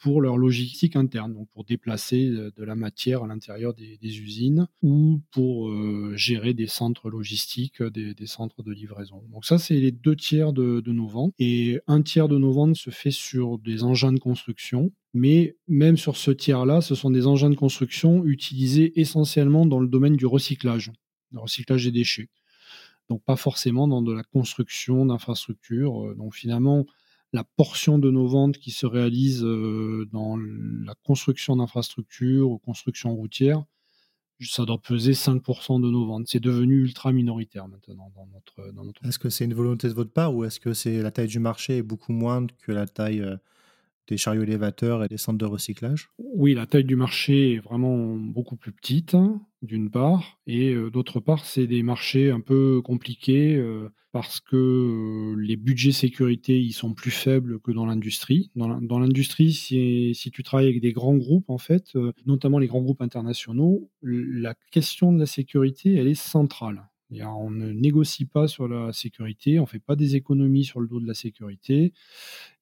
pour leur logistique interne, donc pour déplacer euh, de la matière à l'intérieur des, usines ou pour euh, gérer des centres logistiques, euh, des, centres de livraison. Donc ça, c'est les deux tiers de, nos ventes. Et un tiers de nos ventes se fait sur des engins de construction. Mais même sur ce tiers-là, ce sont des engins de construction utilisés essentiellement dans le domaine du recyclage, le recyclage des déchets. Donc pas forcément dans de la construction d'infrastructures. Donc finalement, la portion de nos ventes qui se réalise euh, dans la construction d'infrastructures ou construction routière, ça doit peser 5% de nos ventes. C'est devenu ultra minoritaire maintenant dans notre. Dans notre... Est-ce que c'est une volonté de votre part ou est-ce que c'est la taille du marché est beaucoup moindre que la taille euh, des chariots élévateurs et des centres de recyclage Oui, la taille du marché est vraiment beaucoup plus petite, hein, d'une part, et euh, d'autre part, c'est des marchés un peu compliqués parce que euh, les budgets sécurité ils sont plus faibles que dans l'industrie. Dans l'industrie, si, si, tu travailles avec des grands groupes, en fait, euh, notamment les grands groupes internationaux, la question de la sécurité, elle est centrale. On ne négocie pas sur la sécurité, on ne fait pas des économies sur le dos de la sécurité.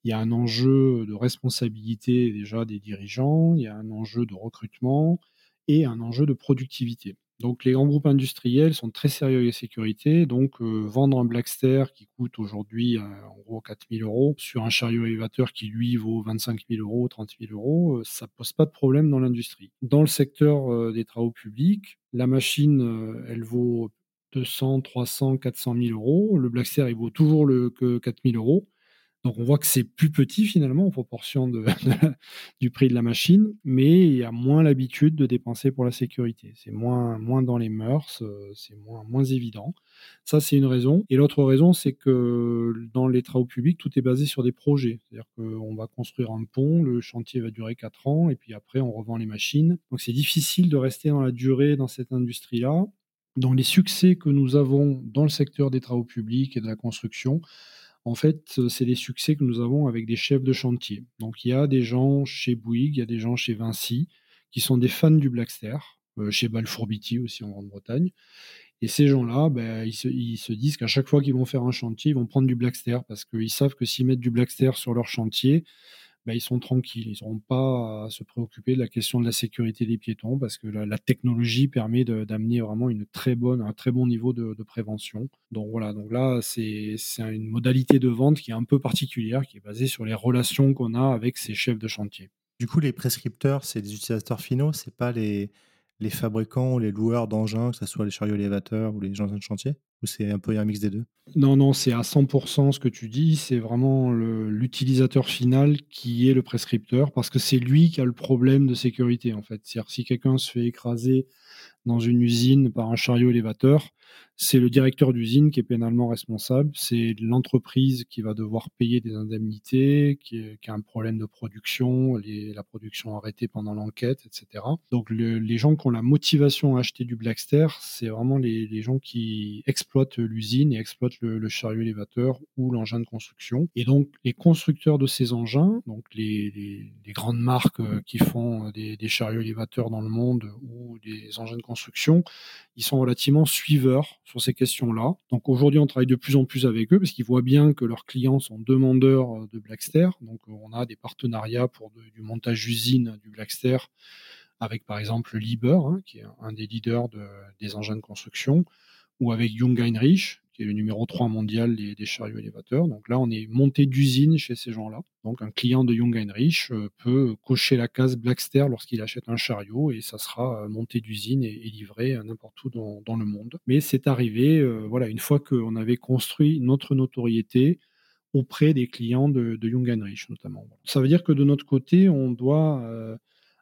Il y a un enjeu de responsabilité déjà des dirigeants, il y a un enjeu de recrutement et un enjeu de productivité. Donc les grands groupes industriels sont très sérieux avec la sécurité. Donc euh, vendre un Blackster qui coûte aujourd'hui euh, en gros 4 000 euros sur un chariot élévateur qui lui vaut 25 000 euros, 30 000 euros, euh, ça pose pas de problème dans l'industrie. Dans le secteur des travaux publics, la machine, elle vaut 200, 300, 400 000 euros. Le Blackster, il vaut toujours le, que 4 000 euros. Donc on voit que c'est plus petit finalement en proportion *laughs* du prix de la machine, mais il y a moins l'habitude de dépenser pour la sécurité. C'est moins, moins dans les mœurs, euh, c'est moins, moins évident. Ça, c'est une raison. Et l'autre raison, c'est que dans les travaux publics, tout est basé sur des projets. C'est-à-dire qu'on va construire un pont, le chantier va durer 4 ans, et puis après, on revend les machines. Donc c'est difficile de rester dans la durée dans cette industrie-là. Dans les succès que nous avons dans le secteur des travaux publics et de la construction, en fait, c'est les succès que nous avons avec des chefs de chantier. Donc, il y a des gens chez Bouygues, il y a des gens chez Vinci qui sont des fans du Blackster, euh, chez Balfour Beatty aussi en Grande-Bretagne. Et ces gens-là, ben, ils, se, disent qu'à chaque fois qu'ils vont faire un chantier, ils vont prendre du Blackster parce qu'ils savent que s'ils mettent du Blackster sur leur chantier, bah, ils sont tranquilles. Ils n'auront pas à se préoccuper de la question de la sécurité des piétons parce que la, technologie permet d'amener vraiment une très bonne, un très bon niveau de, prévention. Donc voilà, donc là, c'est une modalité de vente qui est un peu particulière, qui est basée sur les relations qu'on a avec ces chefs de chantier. Du coup, les prescripteurs, c'est des utilisateurs finaux, c'est pas les, les fabricants ou les loueurs d'engins, que ce soit les chariots élévateurs ou les engins de chantier Ou c'est un peu un mix des deux? Non, non, c'est à 100% ce que tu dis. C'est vraiment l'utilisateur final qui est le prescripteur parce que c'est lui qui a le problème de sécurité en fait. C'est-à-dire si quelqu'un se fait écraser dans une usine par un chariot élévateur, c'est le directeur d'usine qui est pénalement responsable, c'est l'entreprise qui va devoir payer des indemnités, qui, a un problème de production, la production arrêtée pendant l'enquête, etc. Donc les gens qui ont la motivation à acheter du Blackster, c'est vraiment les, gens qui exploitent l'usine et exploitent le, chariot élévateur ou l'engin de construction. Et donc les constructeurs de ces engins, donc les, grandes marques euh, qui font des, des chariots élévateurs dans le monde ou des engins de construction, ils sont relativement suiveurs sur ces questions-là. Donc aujourd'hui, on travaille de plus en plus avec eux parce qu'ils voient bien que leurs clients sont demandeurs de Blackster. Donc on a des partenariats pour du montage usine du Blackster avec par exemple Lieber, hein, qui est un des leaders des engins de construction, ou avec Jung Heinrich, qui est le numéro 3 mondial des, chariots élévateurs. Donc là, on est monté d'usine chez ces gens-là. Donc un client de Jung Heinrich euh, peut cocher la case Blackster lorsqu'il achète un chariot et ça sera euh, monté d'usine et, livré n'importe où dans, le monde. Mais c'est arrivé, euh, voilà, une fois qu'on avait construit notre notoriété, auprès des clients de, de Heinrich notamment. Ça veut dire que de notre côté, on doit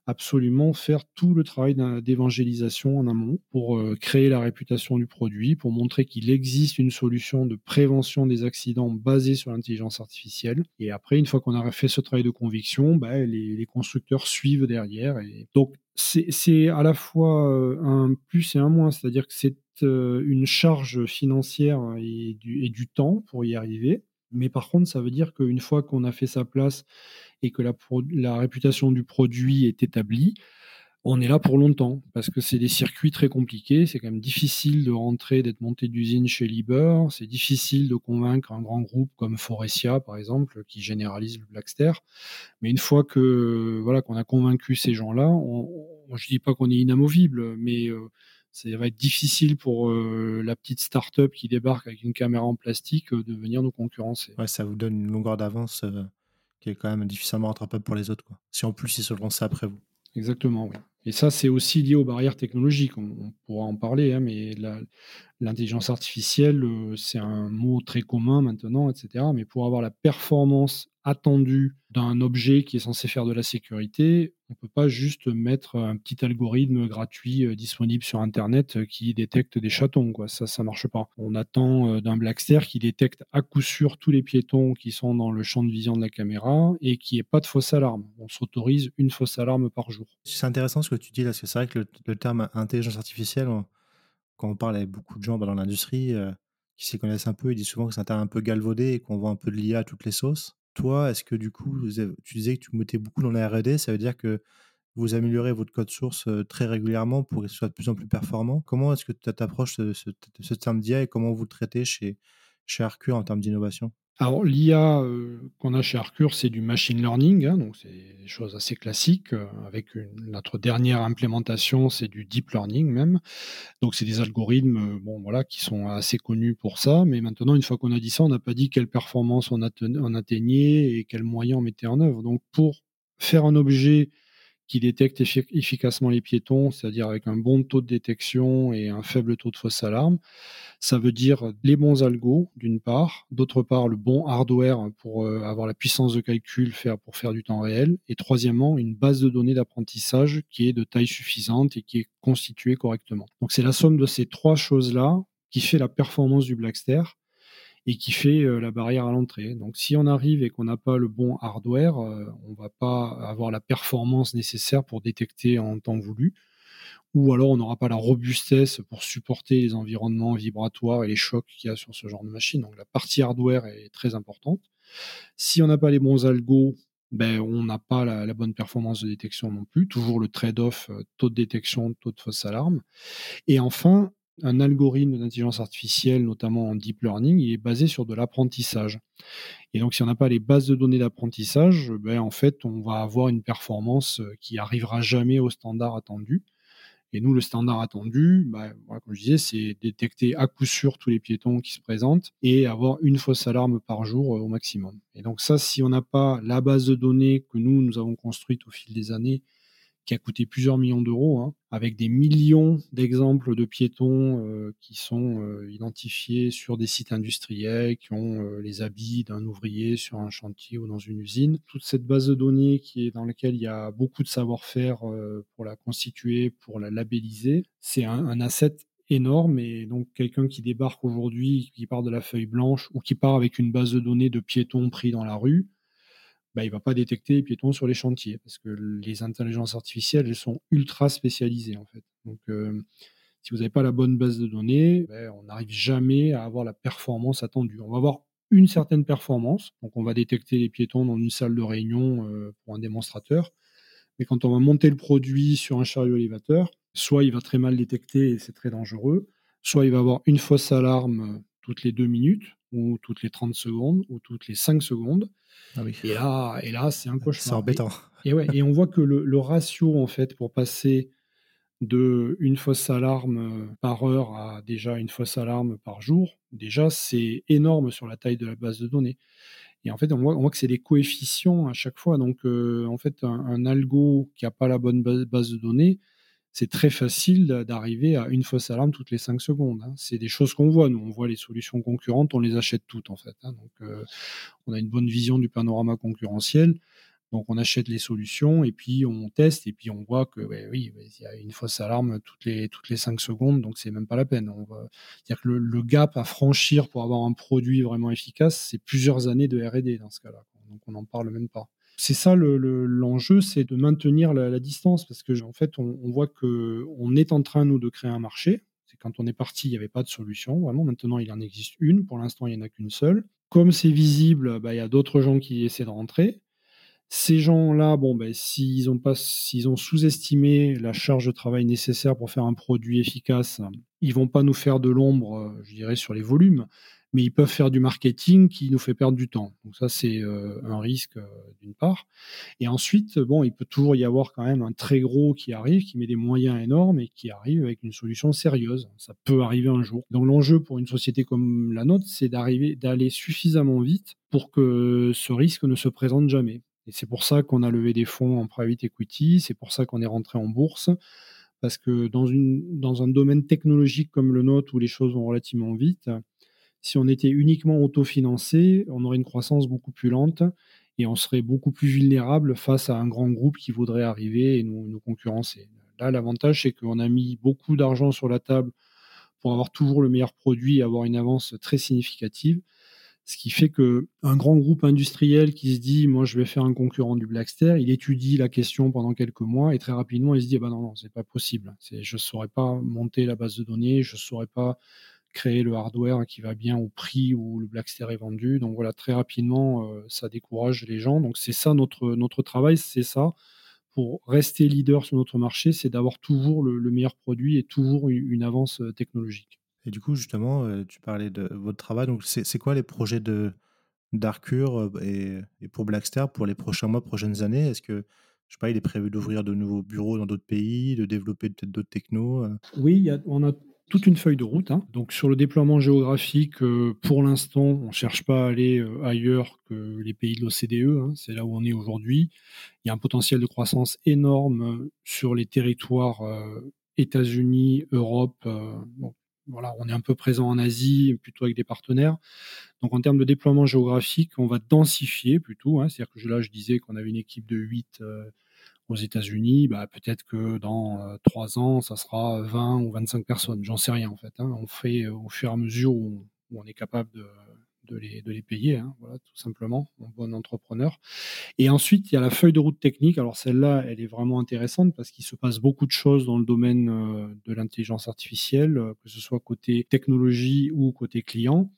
absolument faire tout le travail d'évangélisation en amont pour euh, créer la réputation du produit, pour montrer qu'il existe une solution de prévention des accidents basée sur l'intelligence artificielle. Et après, une fois qu'on a fait ce travail de conviction, bah, les, constructeurs suivent derrière. Et donc, c'est à la fois euh, un plus et un moins, c'est-à-dire que c'est euh, une charge financière et du, et du temps pour y arriver. Mais par contre, ça veut dire qu'une fois qu'on a fait sa place et que la, réputation du produit est établie, on est là pour longtemps parce que c'est des circuits très compliqués. C'est quand même difficile de rentrer, d'être monté d'usine chez Liber. C'est difficile de convaincre un grand groupe comme Forestia, par exemple, qui généralise le Blackster. Mais une fois que voilà qu'on a convaincu ces gens-là, je dis pas qu'on est inamovible, mais euh, ça va être difficile pour euh, la petite start-up qui débarque avec une caméra en plastique euh, de venir nous concurrencer. Ouais, ça vous donne une longueur d'avance quand même difficilement rattrapable pour les autres. Quoi. Si en plus ils se lancent après vous. Exactement, oui. Et ça, c'est aussi lié aux barrières technologiques. On, pourra en parler, hein, mais l'intelligence artificielle, euh, c'est un mot très commun maintenant, etc. Mais pour avoir la performance attendu d'un objet qui est censé faire de la sécurité, on ne peut pas juste mettre un petit algorithme gratuit euh, disponible sur Internet euh, qui détecte des chatons. Ça, ça marche pas. On attend euh, d'un Blackster qui détecte à coup sûr tous les piétons qui sont dans le champ de vision de la caméra et qui ait pas de fausse alarme. On s'autorise une fausse alarme par jour. C'est intéressant ce que tu dis là, parce que c'est vrai que le, terme intelligence artificielle, quand on parle avec beaucoup de gens dans l'industrie qui s'y connaissent un peu, ils disent souvent que c'est un terme un peu galvaudé et qu'on voit un peu de l'IA à toutes les sauces. Toi, est-ce que du coup, tu disais que tu mettais beaucoup dans la R&D, ça veut dire que vous améliorez votre code source très régulièrement pour qu'il soit de plus en plus performant. Comment est-ce que tu t'approches de ce, terme d'IA et comment vous le traitez chez, chez Arcure en termes d'innovation? Alors l'IA qu'on a chez Arcure, c'est du machine learning, hein, donc c'est des choses assez classiques. avec notre dernière implémentation, c'est du deep learning même. Donc c'est des algorithmes, bon voilà, qui sont assez connus pour ça. Mais maintenant, une fois qu'on a dit ça, on n'a pas dit quelle performance on, on atteignait et quels moyens on mettait en œuvre. Donc pour faire un objet qui détecte efficacement les piétons, c'est-à-dire avec un bon taux de détection et un faible taux de fausse alarme. Ça veut dire les bons algos, d'une part, d'autre part, le bon hardware pour euh, avoir la puissance de calcul pour faire du temps réel, et troisièmement, une base de données d'apprentissage qui est de taille suffisante et qui est constituée correctement. Donc c'est la somme de ces trois choses-là qui fait la performance du Blackster et qui fait euh, la barrière à l'entrée. Donc si on arrive et qu'on n'a pas le bon hardware, euh, on ne va pas avoir la performance nécessaire pour détecter en temps voulu, ou alors on n'aura pas la robustesse pour supporter les environnements vibratoires et les chocs qu'il y a sur ce genre de machine. Donc la partie hardware est très importante. Si on n'a pas les bons algos, ben, on n'a pas la, la, bonne performance de détection non plus. Toujours le trade-off euh, taux de détection, taux de fausse alarme. Et enfin, un algorithme d'intelligence artificielle, notamment en deep learning, il est basé sur de l'apprentissage. Et donc, si on n'a pas les bases de données d'apprentissage, ben, en fait, on va avoir une performance euh, qui arrivera jamais au standard attendu. Et nous, le standard attendu, ben, comme je disais, c'est détecter à coup sûr tous les piétons qui se présentent et avoir une fausse alarme par jour euh, au maximum. Et donc ça, si on n'a pas la base de données que nous, nous avons construite au fil des années qui a coûté plusieurs millions d'euros, hein, avec des millions d'exemples de piétons euh, qui sont euh, identifiés sur des sites industriels, qui ont euh, les habits d'un ouvrier sur un chantier ou dans une usine. Toute cette base de données dans laquelle il y a beaucoup de savoir-faire pour la constituer, pour la labelliser, c'est un asset énorme et donc quelqu'un qui débarque aujourd'hui, qui part de la feuille blanche ou qui part avec une base de données de piétons pris dans la rue, bah, il ne va pas détecter les piétons sur les chantiers parce que les intelligences artificielles, elles sont ultra spécialisées en fait. Donc, euh, si vous n'avez pas la bonne base de données, ben, on n'arrive jamais à avoir la performance attendue. On va avoir une certaine performance, donc on va détecter les piétons dans une salle de réunion euh, pour un démonstrateur, mais quand on va monter le produit sur un chariot élévateur, soit il va très mal détecter et c'est très dangereux, soit il va avoir une fausse alarme toutes les deux minutes, ou toutes les 30 secondes, ou toutes les 5 secondes. Ah oui. Et là, et là c'est un cauchemar. C'est embêtant. Et, ouais, et on voit que le, le, ratio, en fait, pour passer de une fausse alarme par heure à déjà une fausse alarme par jour, déjà, c'est énorme sur la taille de la base de données. Et en fait, on voit, on voit que c'est des coefficients à chaque fois. Donc, euh, en fait, un, un algo qui n'a pas la bonne base de données, c'est très facile d'arriver à une fausse alarme toutes les 5 secondes. Hein. C'est des choses qu'on voit. Nous, on voit les solutions concurrentes, on les achète toutes en fait. Hein. Donc, euh, on a une bonne vision du panorama concurrentiel. Donc, on achète les solutions et puis on teste et puis on voit que oui, il y a une fausse alarme toutes les toutes les 5 secondes, donc c'est même pas la peine. On va dire que le, gap à franchir pour avoir un produit vraiment efficace, c'est plusieurs années de R&D dans ce cas-là. Donc, on n'en parle même pas. C'est ça l'enjeu, c'est de maintenir la, distance parce que en fait, on, voit que on est en train nous de créer un marché. C'est quand on est parti, il n'y avait pas de solution. Vraiment, maintenant, il en existe une. Pour l'instant, il n'y en a qu'une seule. Comme c'est visible, bah, il y a d'autres gens qui essaient de rentrer. Ces gens-là, bon, ben, s'ils ont pas, s'ils ont sous-estimé la charge de travail nécessaire pour faire un produit efficace, ils vont pas nous faire de l'ombre, je dirais, sur les volumes mais ils peuvent faire du marketing qui nous fait perdre du temps. Donc ça, c'est euh, un risque euh, d'une part. Et ensuite, bon, il peut toujours y avoir quand même un très gros qui arrive, qui met des moyens énormes et qui arrive avec une solution sérieuse. Ça peut arriver un jour. Donc l'enjeu pour une société comme la nôtre, c'est d'arriver, d'aller suffisamment vite pour que ce risque ne se présente jamais. Et c'est pour ça qu'on a levé des fonds en private equity, c'est pour ça qu'on est rentré en bourse parce que dans, une, dans un domaine technologique comme le nôtre où les choses vont relativement vite, si on était uniquement autofinancé, on aurait une croissance beaucoup plus lente et on serait beaucoup plus vulnérable face à un grand groupe qui voudrait arriver et nous, concurrencer. Là, l'avantage, c'est qu'on a mis beaucoup d'argent sur la table pour avoir toujours le meilleur produit et avoir une avance très significative. Ce qui fait que un grand groupe industriel qui se dit, moi, je vais faire un concurrent du Blackster, il étudie la question pendant quelques mois et très rapidement, il se dit, ah ben non, non, c'est pas possible. Je ne saurais pas monter la base de données, je ne saurais pas créer le hardware qui va bien au prix où le Blackster est vendu. Donc voilà, très rapidement, euh, ça décourage les gens. Donc c'est ça notre, notre travail, c'est ça. Pour rester leader sur notre marché, c'est d'avoir toujours le, meilleur produit et toujours une, avance euh, technologique. Et du coup, justement, euh, tu parlais de votre travail. Donc, c'est quoi les projets de d'Arcure et, et, pour Blackster pour les prochains mois, prochaines années? Est-ce que je sais pas, il est prévu d'ouvrir de nouveaux bureaux dans d'autres pays, de développer peut-être d'autres technos Oui, on a toute une feuille de route. Hein. Donc sur le déploiement géographique, euh, pour l'instant, on ne cherche pas à aller euh, ailleurs que les pays de l'OCDE. Hein. C'est là où on est aujourd'hui. Il y a un potentiel de croissance énorme euh, sur les territoires États-Unis, Europe. voilà, on est un peu présent en Asie, plutôt avec des partenaires. Donc en termes de déploiement géographique, on va densifier plutôt. Hein. C'est-à-dire que là, je disais qu'on avait une équipe de 8 aux États-Unis, bah, peut-être que dans euh, trois ans, ça sera 20 ou 25 personnes. J'en sais rien en fait. Hein. On fait euh, au fur et à mesure où, on est capable de, les, de les, payer, hein. voilà, tout simplement, en bon entrepreneur. Et ensuite, il y a la feuille de route technique. Alors celle-là, elle est vraiment intéressante parce qu'il se passe beaucoup de choses dans le domaine euh, de l'intelligence artificielle, que ce soit côté technologie ou côté client.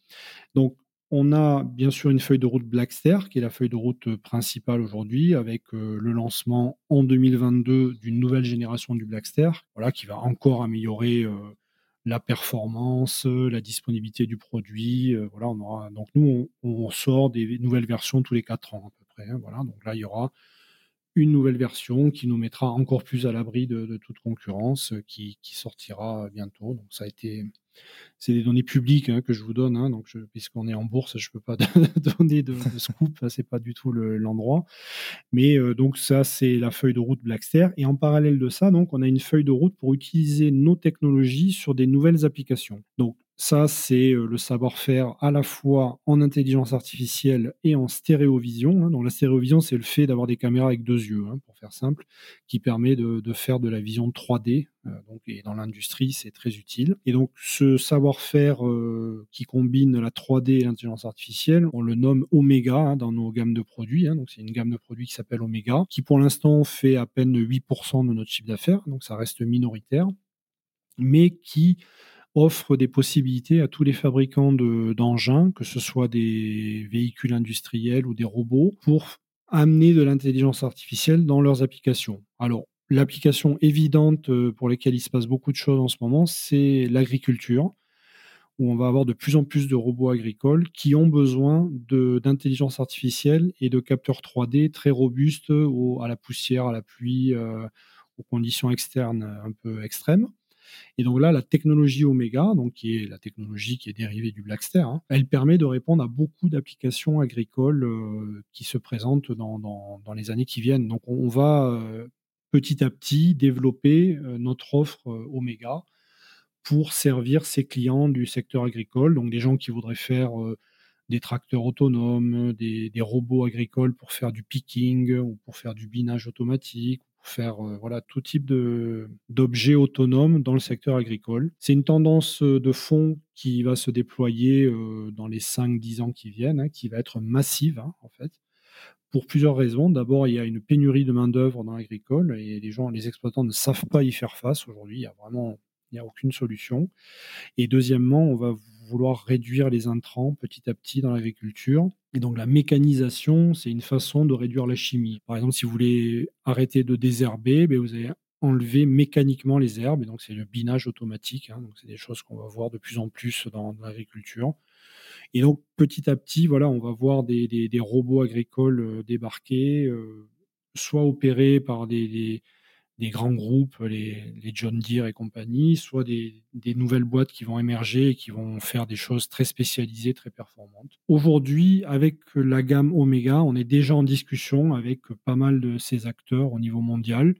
Donc on a bien sûr une feuille de route Blackster, qui est la feuille de route principale aujourd'hui, avec euh, le lancement en 2022 d'une nouvelle génération du Blackster, qui va encore améliorer euh, la performance, la disponibilité du produit. Euh, donc nous, on, sort des nouvelles versions tous les quatre ans à peu près. Hein, voilà, donc là, il y aura une nouvelle version qui nous mettra encore plus à l'abri de, toute concurrence, qui, qui, sortira bientôt. Donc ça a été c'est des données publiques hein, que je vous donne. Hein, donc, puisqu'on est en bourse, je ne peux pas *laughs* donner de, scoop. c'est pas du tout l'endroit. Mais euh, donc ça, c'est la feuille de route Blackster. Et en parallèle de ça, donc on a une feuille de route pour utiliser nos technologies sur des nouvelles applications. Donc ça, c'est euh, le savoir-faire à la fois en intelligence artificielle et en stéréovision. Hein. Donc la stéréovision, c'est le fait d'avoir des caméras avec deux yeux, hein, pour faire simple, qui permet de, faire de la vision 3D. Euh, et dans l'industrie, c'est très utile. Et donc ce savoir-faire euh, qui combine la 3D et l'intelligence artificielle, on le nomme Omega hein, dans nos gammes de produits. donc c'est une gamme de produits qui s'appelle Omega, qui pour l'instant fait à peine 8% de notre chiffre d'affaires. Donc ça reste minoritaire, mais qui offre des possibilités à tous les fabricants d'engins, que ce soit des véhicules industriels ou des robots, pour amener de l'intelligence artificielle dans leurs applications. Alors, l'application évidente pour laquelle il se passe beaucoup de choses en ce moment, c'est l'agriculture où on va avoir de plus en plus de robots agricoles qui ont besoin d'intelligence artificielle et de capteurs 3D très robustes à la poussière, à la pluie, euh, aux conditions externes un peu extrêmes. Et donc là, la technologie Omega, donc qui est la technologie qui est dérivée du Blackster, hein, elle permet de répondre à beaucoup d'applications agricoles euh, qui se présentent dans, les années qui viennent. Donc on, va euh, petit à petit développer notre offre Omega pour servir ses clients du secteur agricole, donc des gens qui voudraient faire euh, des tracteurs autonomes, des, robots agricoles pour faire du picking ou pour faire du binage automatique, faire euh, voilà tout type d'objets autonomes dans le secteur agricole. C'est une tendance euh, de fond qui va se déployer dans les 5-10 ans qui viennent, hein, qui va être massive hein, en fait pour plusieurs raisons. D'abord, il y a une pénurie de main-d'œuvre dans l'agricole et les gens, les exploitants ne savent pas y faire face aujourd'hui. Il y a vraiment aucune solution. Et deuxièmement, on va vouloir réduire les intrants petit à petit dans l'agriculture. Et donc la mécanisation, c'est une façon de réduire la chimie. Par exemple, si vous voulez arrêter de désherber, ben vous allez enlever mécaniquement les herbes. Et donc c'est le binage automatique. Hein. donc c'est des choses qu'on va voir de plus en plus dans, l'agriculture. Et donc petit à petit, voilà, on va voir des, robots agricoles euh, débarquer, euh, soit opérés par des des grands groupes, les, John Deere et compagnie, soit des, nouvelles boîtes qui vont émerger et qui vont faire des choses très spécialisées, très performantes. Aujourd'hui, avec la gamme Omega, on est déjà en discussion avec pas mal de ces acteurs au niveau mondial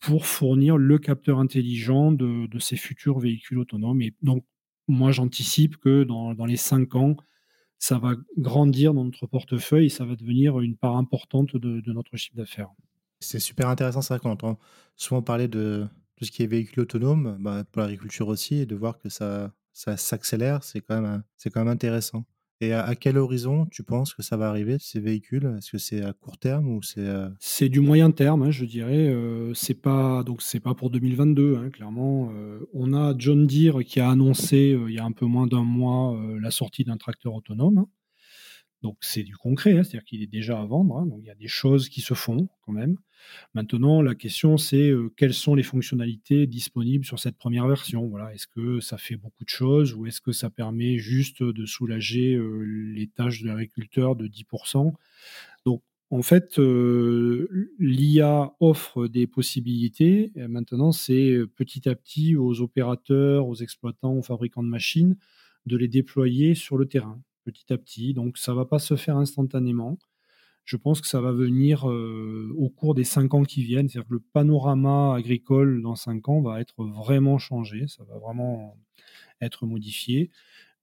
pour fournir le capteur intelligent de, ces futurs véhicules autonomes. Et donc, moi, j'anticipe que dans, les cinq ans, ça va grandir dans notre portefeuille et ça va devenir une part importante de notre chiffre d'affaires. C'est super intéressant, ça, quand on entend souvent parler de tout ce qui est véhicule autonome, bah, pour l'agriculture aussi, et de voir que ça, ça s'accélère, c'est quand, même, c'est quand même intéressant. Et à, quel horizon tu penses que ça va arriver, ces véhicules? Est-ce que c'est à court terme ou c'est... Euh c'est du moyen terme, hein, je dirais. Euh, c'est pas c'est pas pour 2022, hein, clairement. Euh, on a John Deere qui a annoncé il y a un peu moins d'un mois la sortie d'un tracteur autonome. Hein. Donc c'est du concret, hein, c'est-à-dire qu'il est déjà à vendre, donc il y a des choses qui se font quand même. Maintenant, la question c'est euh, quelles sont les fonctionnalités disponibles sur cette première version? Voilà, est-ce que ça fait beaucoup de choses ou est-ce que ça permet juste de soulager euh, les tâches de l'agriculteur de 10% Donc en fait, euh, l'IA offre des possibilités. maintenant, c'est petit à petit aux opérateurs, aux exploitants, aux fabricants de machines de les déployer sur le terrain petit à petit. Donc ça va pas se faire instantanément. Je pense que ça va venir euh, au cours des cinq ans qui viennent. C'est-à-dire que le panorama agricole dans cinq ans va être vraiment changé. Ça va vraiment être modifié.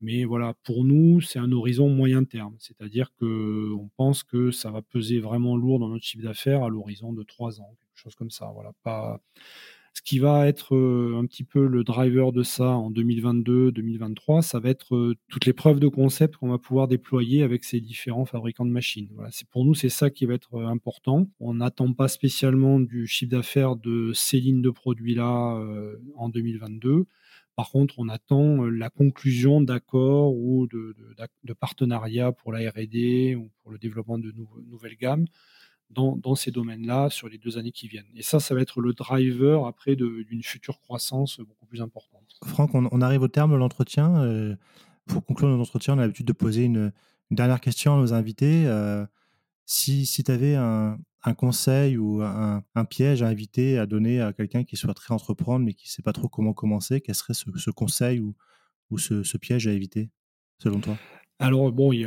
Mais voilà, pour nous, c'est un horizon moyen terme. C'est-à-dire qu'on pense que ça va peser vraiment lourd dans notre chiffre d'affaires à l'horizon de trois ans, quelque chose comme ça. Voilà, pas ce qui va être euh, un petit peu le driver de ça en 2022-2023, ça va être euh, toutes les preuves de concept qu'on va pouvoir déployer avec ces différents fabricants de machines. Pour nous, c'est ça qui va être euh, important. On n'attend pas spécialement du chiffre d'affaires de ces lignes de produits-là en 2022. Par contre, on attend la conclusion d'accords ou de, partenariats pour la R&D ou pour le développement de nouvelles gammes dans, ces domaines-là sur les deux années qui viennent. Et ça, ça va être le driver après d'une future croissance beaucoup plus importante. Franck, on, arrive au terme de l'entretien. Euh, pour conclure notre entretien, on a l'habitude de poser une, dernière question à nos invités. Euh, si si tu avais un, conseil ou un, piège à inviter à donner à quelqu'un qui souhaiterait entreprendre mais qui ne sait pas trop comment commencer, quel serait ce, conseil ou, ou ce piège à éviter, selon toi? Alors bon, il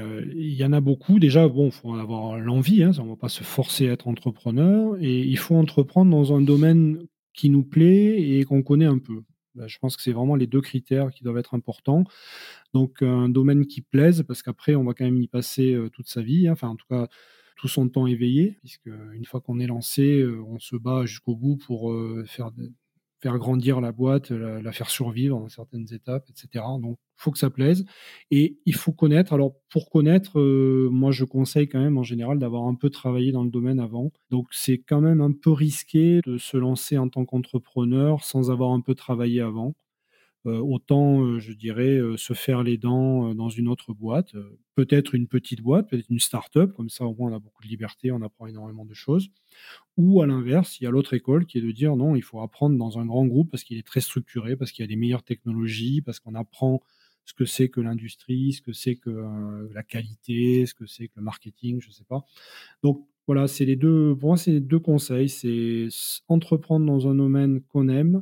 y, en a beaucoup. Déjà, bon, il faut avoir l'envie, hein, on ne va pas se forcer à être entrepreneur, et il faut entreprendre dans un domaine qui nous plaît et qu'on connaît un peu. Ben, je pense que c'est vraiment les deux critères qui doivent être importants. Donc un domaine qui plaise, parce qu'après, on va quand même y passer euh, toute sa vie, hein. enfin en tout cas tout son temps éveillé, puisque une fois qu'on est lancé, euh, on se bat jusqu'au bout pour euh, faire grandir la boîte, la, faire survivre dans certaines étapes, etc. Donc, il faut que ça plaise. Et il faut connaître. Alors, pour connaître, euh, moi, je conseille quand même en général d'avoir un peu travaillé dans le domaine avant. Donc, c'est quand même un peu risqué de se lancer en tant qu'entrepreneur sans avoir un peu travaillé avant. Autant, je dirais, se faire les dents dans une autre boîte, peut-être une petite boîte, peut-être une start-up, comme ça au moins on a beaucoup de liberté, on apprend énormément de choses. Ou à l'inverse, il y a l'autre école qui est de dire non, il faut apprendre dans un grand groupe parce qu'il est très structuré, parce qu'il y a des meilleures technologies, parce qu'on apprend ce que c'est que l'industrie, ce que c'est que euh, la qualité, ce que c'est que le marketing, je ne sais pas. Donc voilà, c'est les deux. Pour moi, c'est les deux conseils. C'est entreprendre dans un domaine qu'on aime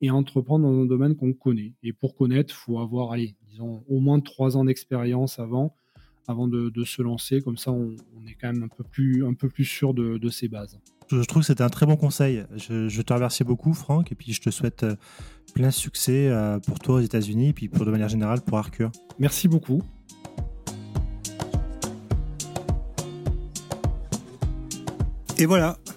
et entreprendre dans un domaine qu'on connaît. Et pour connaître, faut avoir, allez, disons, au moins trois ans d'expérience avant, avant de, se lancer. Comme ça, on, est quand même un peu plus, un peu plus sûr de ses bases. Je, trouve que c'était un très bon conseil. Je, te remercie beaucoup, Franck, et puis je te souhaite euh, plein succès euh, pour toi aux États-Unis, et puis pour de manière générale pour Arcure. Merci beaucoup. Et voilà,